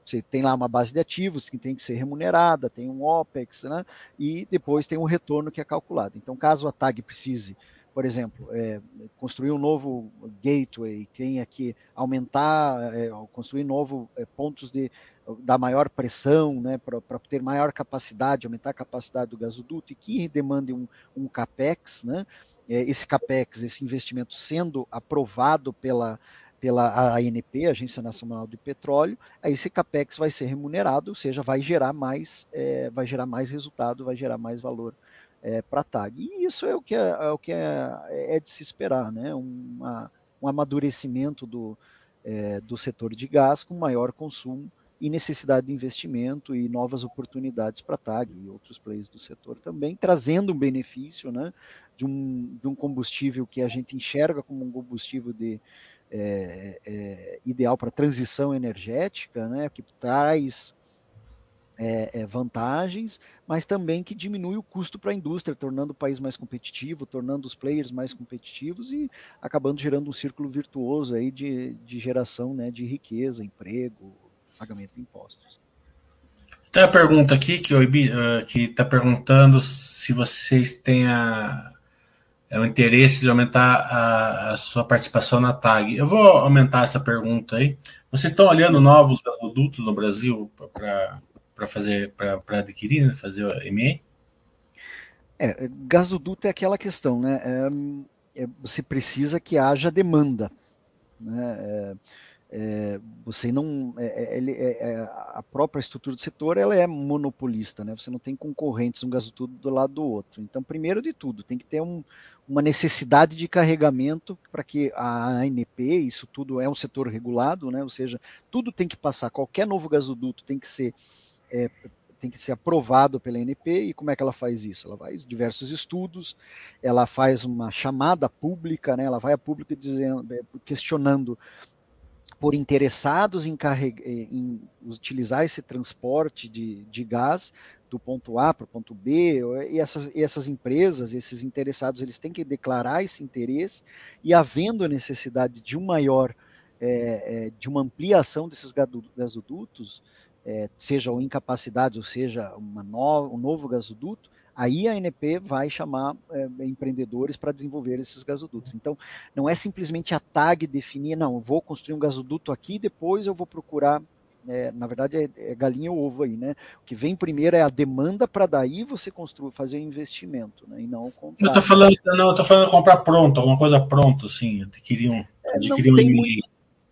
Você tem lá uma base de ativos que tem que ser remunerada, tem um OPEX, né, e depois tem um retorno que é calculado. Então, caso a TAG precise por exemplo, é, construir um novo gateway, tenha que aumentar, é, construir novo é, pontos de da maior pressão, né, para ter maior capacidade, aumentar a capacidade do gasoduto e que demande um, um capex, né, é, esse capex, esse investimento sendo aprovado pela pela ANP, Agência Nacional de Petróleo, aí esse capex vai ser remunerado, ou seja, vai gerar mais, é, vai gerar mais resultado, vai gerar mais valor é, para a TAG. E isso é o que é, é o que é, é, de se esperar, né? Uma, um amadurecimento do, é, do setor de gás com maior consumo e necessidade de investimento e novas oportunidades para a TAG e outros players do setor também, trazendo um benefício né, de, um, de um combustível que a gente enxerga como um combustível de, é, é, ideal para transição energética, né, que traz é, é, vantagens, mas também que diminui o custo para a indústria, tornando o país mais competitivo, tornando os players mais competitivos e acabando gerando um círculo virtuoso aí de, de geração né, de riqueza, emprego, pagamento de impostos. Tem a pergunta aqui que está perguntando se vocês têm a, é o interesse de aumentar a, a, sua participação na TAG. Eu vou aumentar essa pergunta aí. Vocês estão olhando novos gasodutos no Brasil para para fazer, para adquirir, né, fazer o ME? É, gasoduto é aquela questão, né? É, é, você precisa que haja demanda, né? É, é você não, é, é, a própria estrutura do setor ela é monopolista, né? Você não tem concorrentes um gasoduto do lado do outro. Então, primeiro de tudo, tem que ter um, uma necessidade de carregamento para que a ANP, isso tudo é um setor regulado, né? Ou seja, tudo tem que passar, qualquer novo gasoduto tem que ser é, tem que ser aprovado pela NP e como é que ela faz isso? Ela faz diversos estudos, ela faz uma chamada pública, né? ela vai a público dizendo, é, questionando por interessados em, em, utilizar esse transporte de, de gás do ponto A para o ponto B, e essas, e essas empresas, esses interessados, eles têm que declarar esse interesse, e havendo necessidade de um maior, é, é, de uma ampliação desses gasodutos, é, seja ou incapacidade, ou seja, uma no, um novo gasoduto, aí a ANP vai chamar é, empreendedores para desenvolver esses gasodutos. Então, não é simplesmente a TAG definir, não, vou construir um gasoduto aqui, depois eu vou procurar é, na verdade é, é, galinha ou ovo aí, né? O que vem primeiro é a demanda para daí você construir, fazer o um investimento, né? E não comprar. Eu tô falando, não, eu tô falando comprar pronto, alguma coisa pronta, assim, adquirir adquirir um, muito,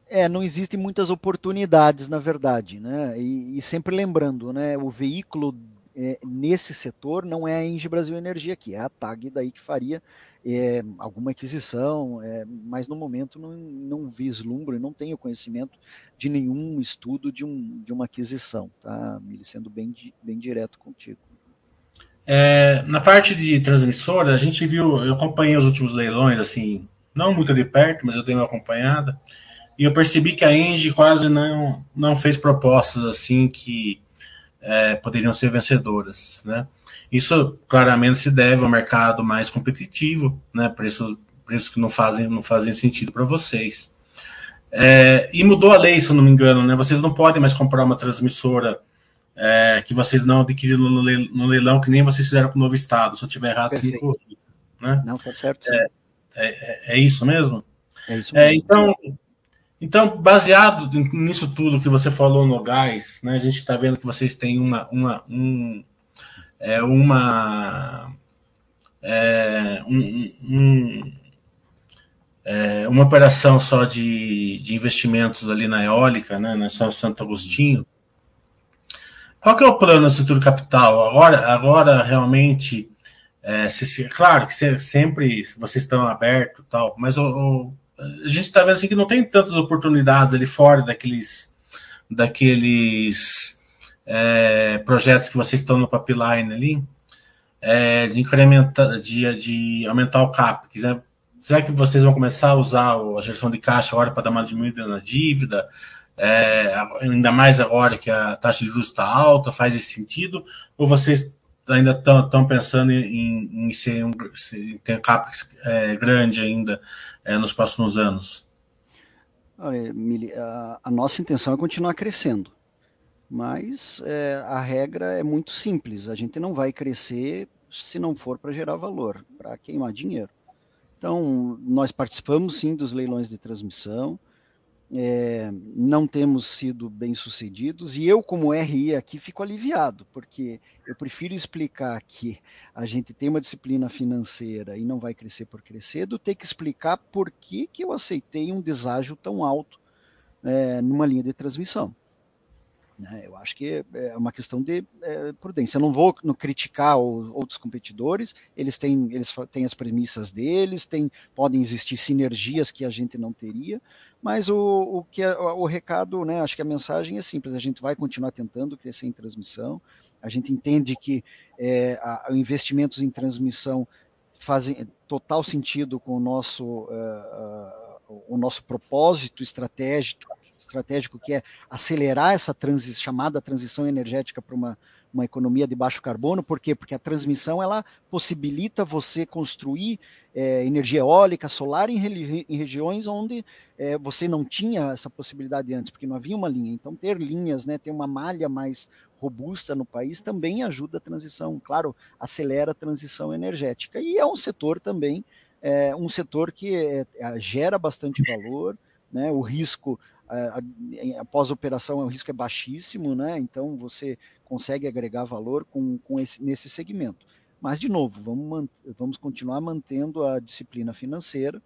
é, não existem muitas oportunidades, na verdade, né? E, e sempre lembrando, né? O veículo é, nesse setor não é a Engie Brasil Energia aqui, é a TAG daí que faria é, alguma aquisição, é, mas no momento não, não vislumbro e não tenho conhecimento de nenhum estudo de, um, de uma aquisição, tá, Mili? Sendo bem, bem direto contigo. É, na parte de transmissora, a gente viu, eu acompanhei os últimos leilões, assim, não muito de perto, mas eu dei uma acompanhada, e eu percebi que a Engie quase não, não fez propostas assim que é, poderiam ser vencedoras, né? Isso claramente se deve ao mercado mais competitivo, né? Preços, preços que não fazem, não fazem sentido para vocês. É, e mudou a lei, se eu não me engano, né? Vocês não podem mais comprar uma transmissora é, que vocês não adquiriram no, leilão, que nem vocês fizeram com o novo Estado. Se eu estiver errado, se me corrija, né? Não, tá certo. É, é, é, é, isso mesmo? É isso mesmo. então, então, baseado nisso tudo que você falou no gás, né, a gente está vendo que vocês têm uma, uma, um, é, uma, é, um, um, é, uma operação só de, de investimentos ali na eólica, né, na São Santo Agostinho. Qual que é o plano do setor capital? Agora, agora realmente, é, se, claro que sempre vocês estão abertos tal, mas o, o a gente está vendo assim que não tem tantas oportunidades ali fora daqueles daqueles é, projetos que vocês estão no pipeline ali é, de incrementar de, de aumentar o cap. Quiser será que vocês vão começar a usar a gestão de caixa agora para dar uma diminuída na dívida? É, ainda mais agora que a taxa de juros está alta faz esse sentido? Ou vocês ainda estão pensando em, em, ser um, em ter é, grande ainda é, nos próximos anos? Olha, Mili, a, nossa intenção é continuar crescendo, mas é, a regra é muito simples. A gente não vai crescer se não for para gerar valor, para queimar dinheiro. Então, nós participamos sim dos leilões de transmissão, é, não temos sido bem sucedidos e eu, como RI aqui, fico aliviado, porque eu prefiro explicar que a gente tem uma disciplina financeira e não vai crescer por crescer, do ter que explicar por que, que eu aceitei um deságio tão alto é, numa linha de transmissão. Né? Eu acho que é uma questão de é, prudência. Eu não vou no, criticar o, outros competidores, eles têm, eles têm as premissas deles, tem, podem existir sinergias que a gente não teria, mas o, o que é, o recado, né, acho que a mensagem é simples, a gente vai continuar tentando crescer em transmissão, a gente entende que é, a, investimentos em transmissão fazem total sentido com o nosso, uh, uh, o nosso propósito estratégico estratégico que é acelerar essa transi chamada transição energética para uma, uma economia de baixo carbono. Por quê? Porque a transmissão ela possibilita você construir é, energia eólica, solar em, em regiões onde é, você não tinha essa possibilidade antes, porque não havia uma linha. Então, ter linhas, né, ter uma malha mais robusta no país também ajuda a transição, claro, acelera a transição energética. E é um setor também, é, um setor que é, gera bastante valor, né, o risco após operação o risco é baixíssimo, né? Então você consegue agregar valor com, com esse, nesse segmento. Mas, de novo, vamos, vamos continuar mantendo a disciplina financeira.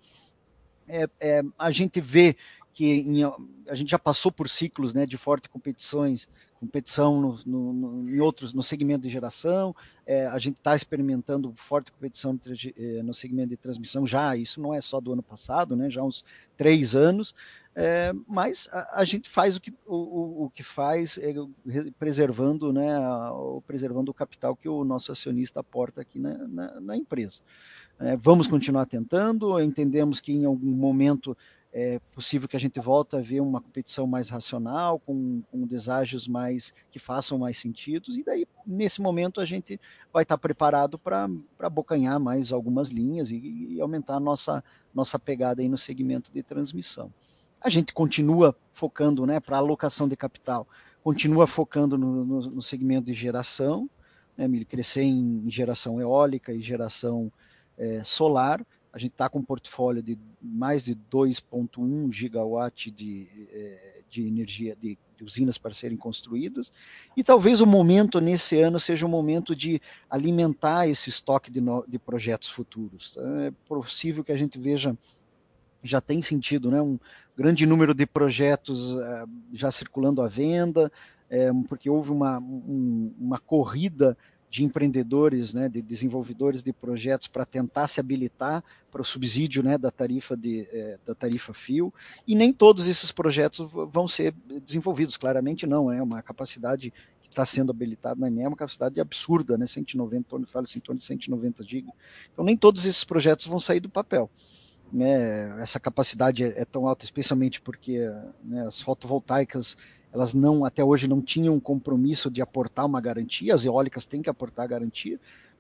É, é, a gente vê que em, a gente já passou por ciclos né, de forte competições, competição no, no, no, em outros, no segmento de geração, é, a gente está experimentando forte competição é, no segmento de transmissão já, isso não é só do ano passado, né, já há uns três anos, é, mas a, a, gente faz o que, o, o que faz, é, preservando, né, o, preservando o capital que o nosso acionista aporta aqui na, na, na empresa. É, vamos continuar tentando, entendemos que em algum momento é possível que a gente volte a ver uma competição mais racional, com, com deságios mais que façam mais sentido, e daí, nesse momento, a gente vai estar preparado para abocanhar mais algumas linhas e, e, aumentar a nossa, nossa pegada aí no segmento de transmissão. A gente continua focando né, para alocação de capital, continua focando no, no, no segmento de geração, né, crescer em geração eólica e geração é, solar, a gente está com um portfólio de mais de 2,1 gigawatt de, eh, de energia, de, de, usinas para serem construídas, e talvez o momento nesse ano seja o momento de alimentar esse estoque de, no, de projetos futuros. É possível que a gente veja, já tem sentido, né, um grande número de projetos uh, já circulando à venda, é, porque houve uma, um, uma corrida de empreendedores, né, de desenvolvedores de projetos para tentar se habilitar para o subsídio né, da tarifa de, é, da tarifa fio. E nem todos esses projetos vão ser desenvolvidos claramente não é uma capacidade que está sendo habilitada na ENE é uma capacidade absurda né 190 torno fala em torno de 190 GB então nem todos esses projetos vão sair do papel né, essa capacidade é, é tão alta especialmente porque né, as fotovoltaicas elas não até hoje não tinham um compromisso de aportar uma garantia, as eólicas têm que aportar garantia.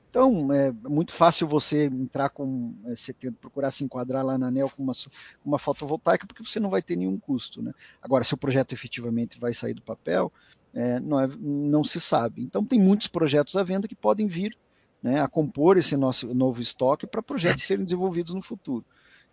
Então, é muito fácil você entrar com, é, você tem, procurar se enquadrar lá na ANEL com uma, uma fotovoltaica, porque você não vai ter nenhum custo. Né? Agora, se o projeto efetivamente vai sair do papel, é, não, é, não se sabe. Então, tem muitos projetos à venda que podem vir né, a compor esse nosso novo estoque para projetos serem desenvolvidos no futuro.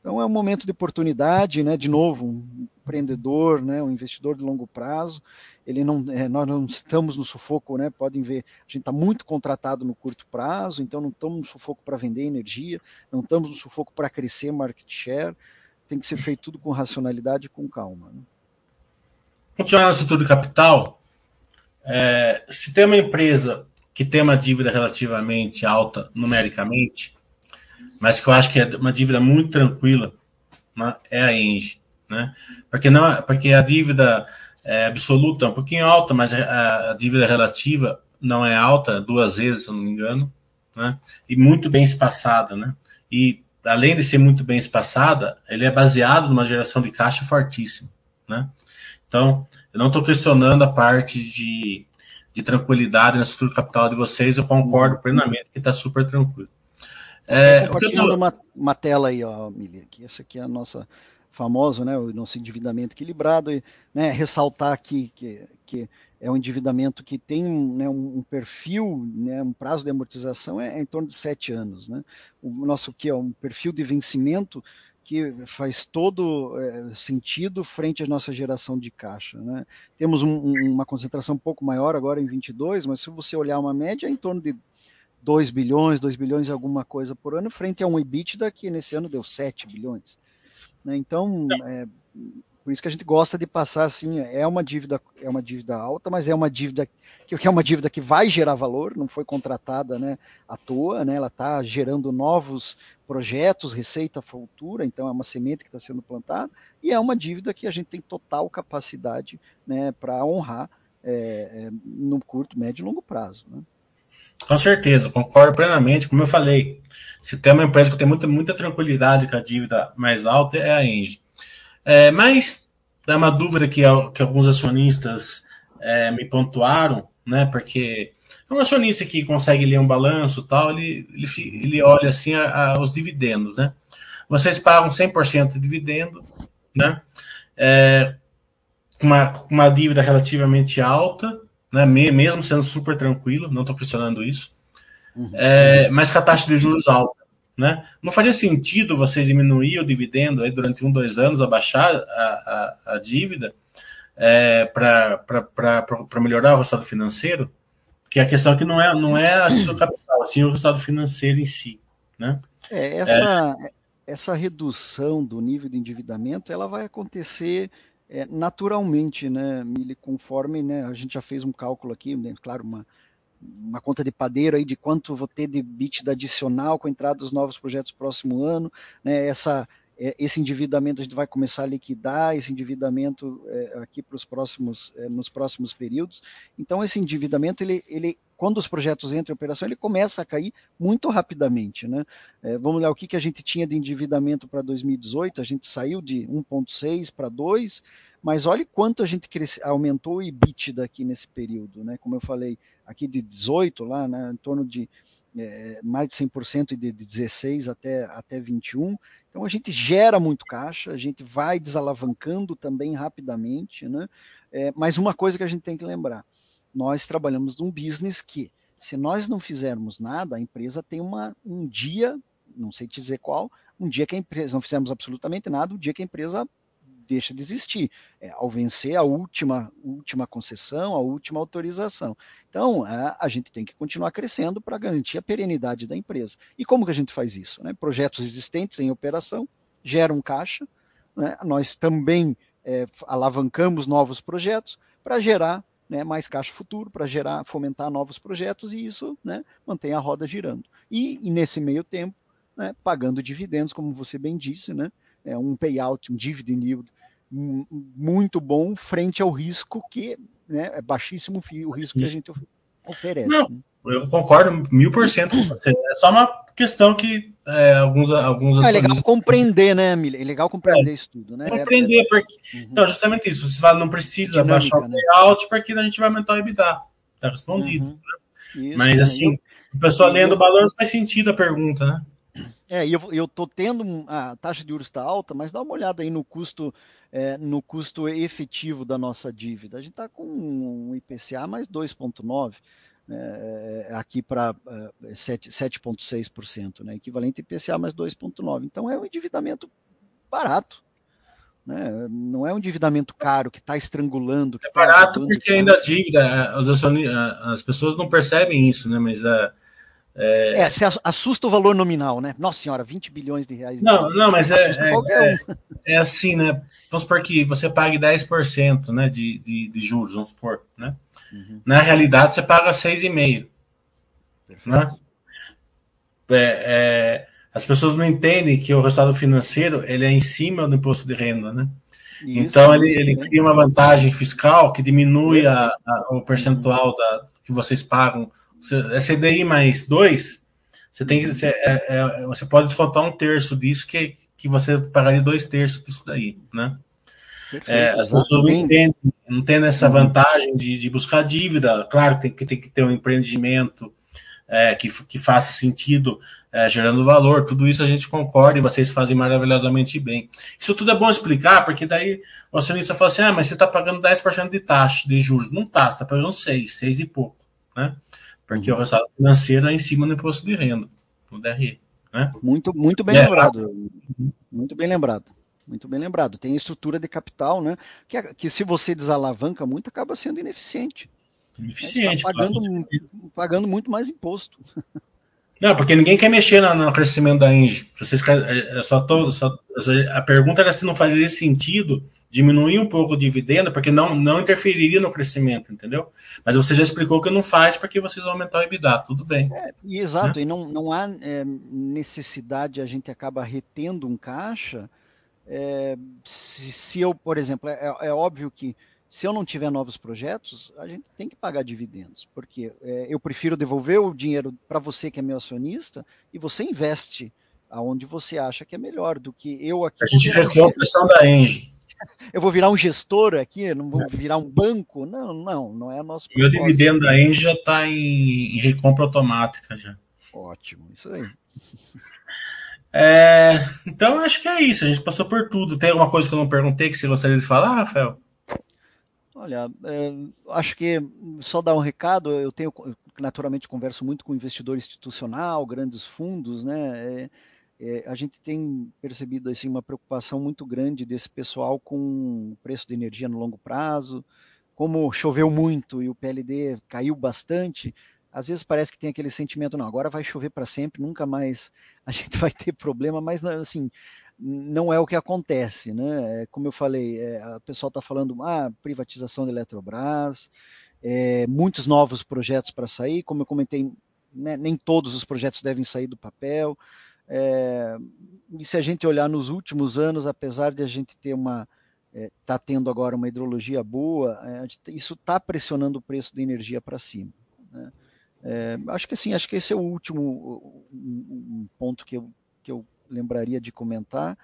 Então é um momento de oportunidade, né? De novo, um empreendedor, né? Um investidor de longo prazo. Ele não, é, nós não estamos no sufoco, né? Podem ver, a gente está muito contratado no curto prazo, então não estamos no sufoco para vender energia, não estamos no sufoco para crescer market share. Tem que ser feito tudo com racionalidade e com calma. Né? Continuando no setor de capital, é, se tem uma empresa que tem uma dívida relativamente alta numericamente, mas que eu acho que é uma dívida muito tranquila, né, é a Engie, né? Porque não, porque a dívida é absoluta é um pouquinho alta, mas a, a, dívida relativa não é alta, duas vezes, se eu não me engano, né? E muito bem espaçada, né? E além de ser muito bem espaçada, ele é baseado numa geração de caixa fortíssima, né? Então, eu não estou questionando a parte de, de tranquilidade na estrutura capital de vocês, eu concordo plenamente que está super tranquilo. É, compartilhando tô... uma, uma tela aí, ó, Mili, que essa aqui é a nossa famosa, né, o nosso endividamento equilibrado, e né, ressaltar aqui que, que é um endividamento que tem né, um, perfil, né, um prazo de amortização é, é, em torno de sete anos. Né? O nosso que é um perfil de vencimento que faz todo é, sentido frente à nossa geração de caixa. Né? Temos um, uma concentração um pouco maior agora em 22, mas se você olhar uma média, é em torno de 2 bilhões, 2 bilhões e alguma coisa por ano, frente a um EBITDA que nesse ano deu 7 bilhões. Né? Então, é, por isso que a gente gosta de passar assim, é uma dívida, é uma dívida alta, mas é uma dívida que é uma dívida que vai gerar valor, não foi contratada né, à toa, né, ela está gerando novos projetos, receita futura, então é uma semente que está sendo plantada, e é uma dívida que a gente tem total capacidade né, para honrar é, é, no curto, médio e longo prazo. Né? Com certeza, concordo plenamente. Como eu falei, se tem uma empresa que tem muita, muita tranquilidade com a dívida mais alta, é a Engie. É, mas é uma dúvida que, que alguns acionistas é, me pontuaram, né? Porque um acionista que consegue ler um balanço tal, ele, ele, ele olha assim a, a, os dividendos, né? Vocês pagam 100% de dividendo, né? É, uma, uma dívida relativamente alta, né? mesmo sendo super tranquilo, não estou questionando isso, uhum. é, mas com a taxa de juros alta. Né? Não faria sentido vocês diminuir o dividendo aí durante um, dois anos, abaixar a, a, a dívida é, para melhorar o resultado financeiro? Que a questão aqui não é, não é a do capital, sim o resultado financeiro em si. Né? É, essa, é. essa redução do nível de endividamento ela vai acontecer é, naturalmente, né, Mili, conforme né, a gente já fez um cálculo aqui, né, claro, uma, uma conta de padeiro aí de quanto vou ter de bit adicional com a entrada dos novos projetos próximo ano, né, essa, é, esse endividamento a gente vai começar a liquidar esse endividamento é, aqui para os próximos, é, nos próximos períodos. Então esse endividamento ele, ele quando os projetos entram em operação, ele começa a cair muito rapidamente. Né? É, vamos lá, o que, que a gente tinha de endividamento para 2018? A gente saiu de 1,6 para 2, mas olhe quanto a gente cresce, aumentou o EBITDA aqui nesse período. Né? Como eu falei, aqui de 18 lá, né, em torno de é, mais de 100% e de 16 até, até 21. Então a gente gera muito caixa, a gente vai desalavancando também rapidamente, né? É, mas uma coisa que a gente tem que lembrar, nós trabalhamos num business que, se nós não fizermos nada, a empresa tem uma, um dia, não sei te dizer qual, um dia que a empresa, não fizemos absolutamente nada, o um dia que a empresa deixa de existir, é, ao vencer a última, última concessão, a última autorização. Então, a, a gente tem que continuar crescendo para garantir a perenidade da empresa. E como que a gente faz isso? Né? Projetos existentes em operação geram caixa, né? nós também é, alavancamos novos projetos para gerar né, mais caixa futuro, para gerar, fomentar novos projetos e isso né, mantém a roda girando. E, e nesse meio tempo, né, pagando dividendos, como você bem disse, né, é um payout, um dividend yield muito bom frente ao risco que né, é baixíssimo o risco que a gente oferece. Não, né? eu concordo mil por cento com você. É só uma questão que é, alguns, alguns é legal compreender, né, Emília? É legal compreender é, isso tudo, né? Compreender, é, porque. Uhum. Então, justamente isso. Você fala, não precisa Dinâmica, baixar o né? payout, porque a gente vai aumentar o EBITDA. Está respondido. Uhum. Né? Isso, Mas, assim, eu, o pessoal lendo o balanço faz sentido a pergunta, né? É, eu, eu tô tendo a taxa de juros está alta, mas dá uma olhada aí no custo, é, no custo efetivo da nossa dívida. A gente está com um IPCA mais 2,9, né, é, aqui para é, 7,6%, né, equivalente IPCA mais 2,9. Então é um endividamento barato. Né? Não é um endividamento caro que está estrangulando. Que é barato tá porque ainda a dívida, as, as pessoas não percebem isso, né? mas a é... é, você assusta o valor nominal, né? Nossa senhora, 20 bilhões de reais. Não, não, mas é, é, é, é, assim, né? Vamos supor que você pague 10% né, de, de, de juros, vamos supor, né? Uhum. Na realidade, você paga 6,5%. Né? É, é, as pessoas não entendem que o resultado financeiro ele é em cima do imposto de renda, né? Isso, então, ele, ele cria uma vantagem fiscal que diminui a, a, o percentual da, que vocês pagam é CDI mais dois, você tem que. Você, é, é, você pode descontar um terço disso, que, que você pagaria dois terços disso daí, né? é, as pessoas não entendem, não entendem essa uhum. vantagem de, de buscar dívida. Claro que tem, que tem que ter um empreendimento é, que, que faça sentido, é, gerando valor. Tudo isso a gente concorda e vocês fazem maravilhosamente bem. Isso tudo é bom explicar, porque daí o acionista fala assim: ah, mas você está pagando 10% de taxa de juros. Não está, você está pagando 6, 6 e pouco. Né? Porque o resultado financeiro é em cima do imposto de renda, do DRE. Né? Muito, muito bem é, lembrado. Muito bem lembrado. Muito bem lembrado. Tem estrutura de capital, né? Que, que se você desalavanca muito, acaba sendo ineficiente. Ineficiente. Tá pagando, claro. pagando muito mais imposto. *laughs* Não, porque ninguém quer mexer no, no crescimento da Engie. Vocês, é, é só tô, só, a pergunta era se não faria sentido diminuir um pouco o dividendo, porque não, não interferiria no crescimento, entendeu? Mas você já explicou que não faz porque vocês vão aumentar o EBITDA, tudo bem. É, e exato, né? e não, não há é, necessidade, a gente acaba retendo um caixa. É, se, se, eu, por exemplo, é, é, óbvio que se eu não tiver novos projetos, a gente tem que pagar dividendos, porque é, eu prefiro devolver o dinheiro para você que é meu acionista e você investe aonde você acha que é melhor do que eu aqui. A gente recuou a pressão da Engie eu vou virar um gestor aqui, não vou é. virar um banco. Não, não, não é nosso. Meu dividendo da Engie já está em, em, recompra automática já. Ótimo, isso aí. *laughs* É, então acho que é isso. A gente passou por tudo. Tem alguma coisa que eu não perguntei que você gostaria de falar, Rafael? Olha, é, acho que só dar um recado. Eu tenho naturalmente converso muito com investidor institucional, grandes fundos, né? É, é, a gente tem percebido assim, uma preocupação muito grande desse pessoal com o preço de energia no longo prazo. Como choveu muito e o PLD caiu bastante, às vezes parece que tem aquele sentimento, não, agora vai chover para sempre, nunca mais a gente *laughs* vai ter problema, mas assim, não é o que acontece, né? É, como eu falei, é, o pessoal está falando, ah, privatização da Eletrobras, é, muitos novos projetos para sair, como eu comentei, né, nem todos os projetos devem sair do papel. É, e se a gente olhar nos últimos anos, apesar de a gente ter uma está é, tá tendo agora uma hidrologia boa, é, isso está pressionando o preço da energia para cima. Né? É, acho que assim, acho que esse é o último um, ponto que eu, que eu lembraria de comentar.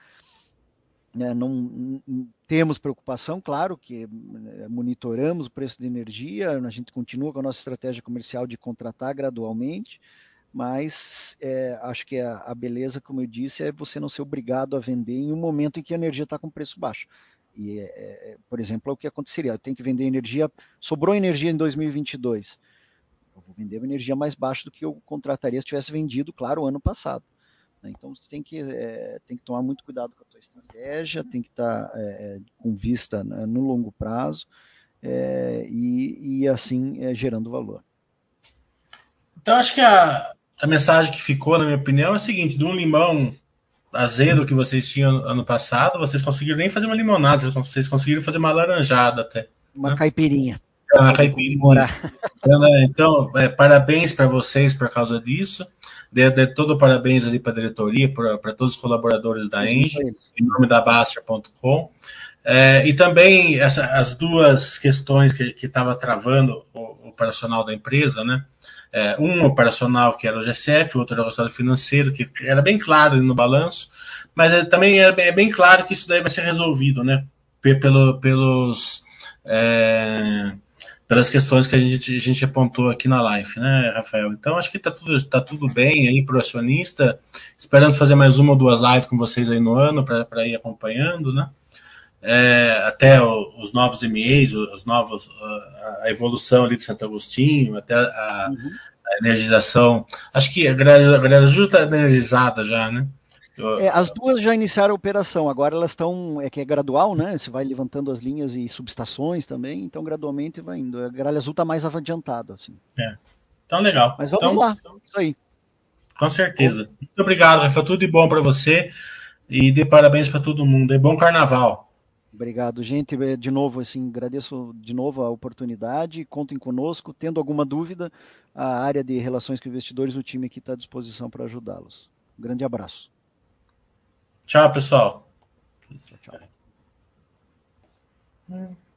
É, não, temos preocupação, claro, que é, monitoramos o preço de energia, a gente continua com a nossa estratégia comercial de contratar gradualmente, mas é, acho que a, a, beleza, como eu disse, é você não ser obrigado a vender em um momento em que a energia está com preço baixo. E, é, por exemplo, é o que aconteceria. Eu tenho que vender energia, sobrou energia em 2022. Eu vou vender energia mais baixa do que eu contrataria se tivesse vendido, claro, o ano passado. Né? Então você tem que, é, tem que tomar muito cuidado com a tua estratégia, tem que estar tá, é, com vista né, no longo prazo é, e, e, assim gerando valor. Então acho que a, a mensagem que ficou, na minha opinião, é a seguinte: de um limão azedo que vocês tinham ano passado, vocês conseguiram nem fazer uma limonada, vocês conseguiram fazer uma laranjada até. Uma né? caipirinha. Uma caipirinha. Então, né, então é, parabéns para vocês por causa disso. De, de todo parabéns ali para a diretoria, para todos os colaboradores da Engie, em nome da Baster.com. É, e também essa, as duas questões que estava travando o, o operacional da empresa, né? É, um operacional que era o GCF, outro era o resultado financeiro, que era bem claro no balanço, mas é, também é bem, é bem, claro que isso daí vai ser resolvido, né? Pelo, pelos, é, pelas questões que a gente, a gente apontou aqui na live, né, Rafael? Então acho que está tudo, tá tudo bem aí para o acionista. Esperamos fazer mais uma ou duas lives com vocês aí no ano para ir acompanhando, né? É, até o, os novos MEs, os novos, a evolução ali de Santo Agostinho, até a, uhum. a energização. Acho que a Grande está energizada já, né? É, as duas já iniciaram a operação, agora elas estão, é que é gradual, né? Você vai levantando as linhas e subestações também, então gradualmente vai indo. A Gralha Azul está mais adiantada, assim. É. Então, legal. Mas vamos então, lá, isso aí. Com certeza. Muito obrigado, Rafa. Tudo de bom para você e de parabéns para todo mundo. E bom carnaval. Obrigado, gente. É, de novo, assim, agradeço de novo a oportunidade. Contem conosco. Tendo alguma dúvida, a área de relações com investidores, o time aqui está à disposição para ajudá-los. Um grande abraço. Tchau, pessoal. Tchau. tchau.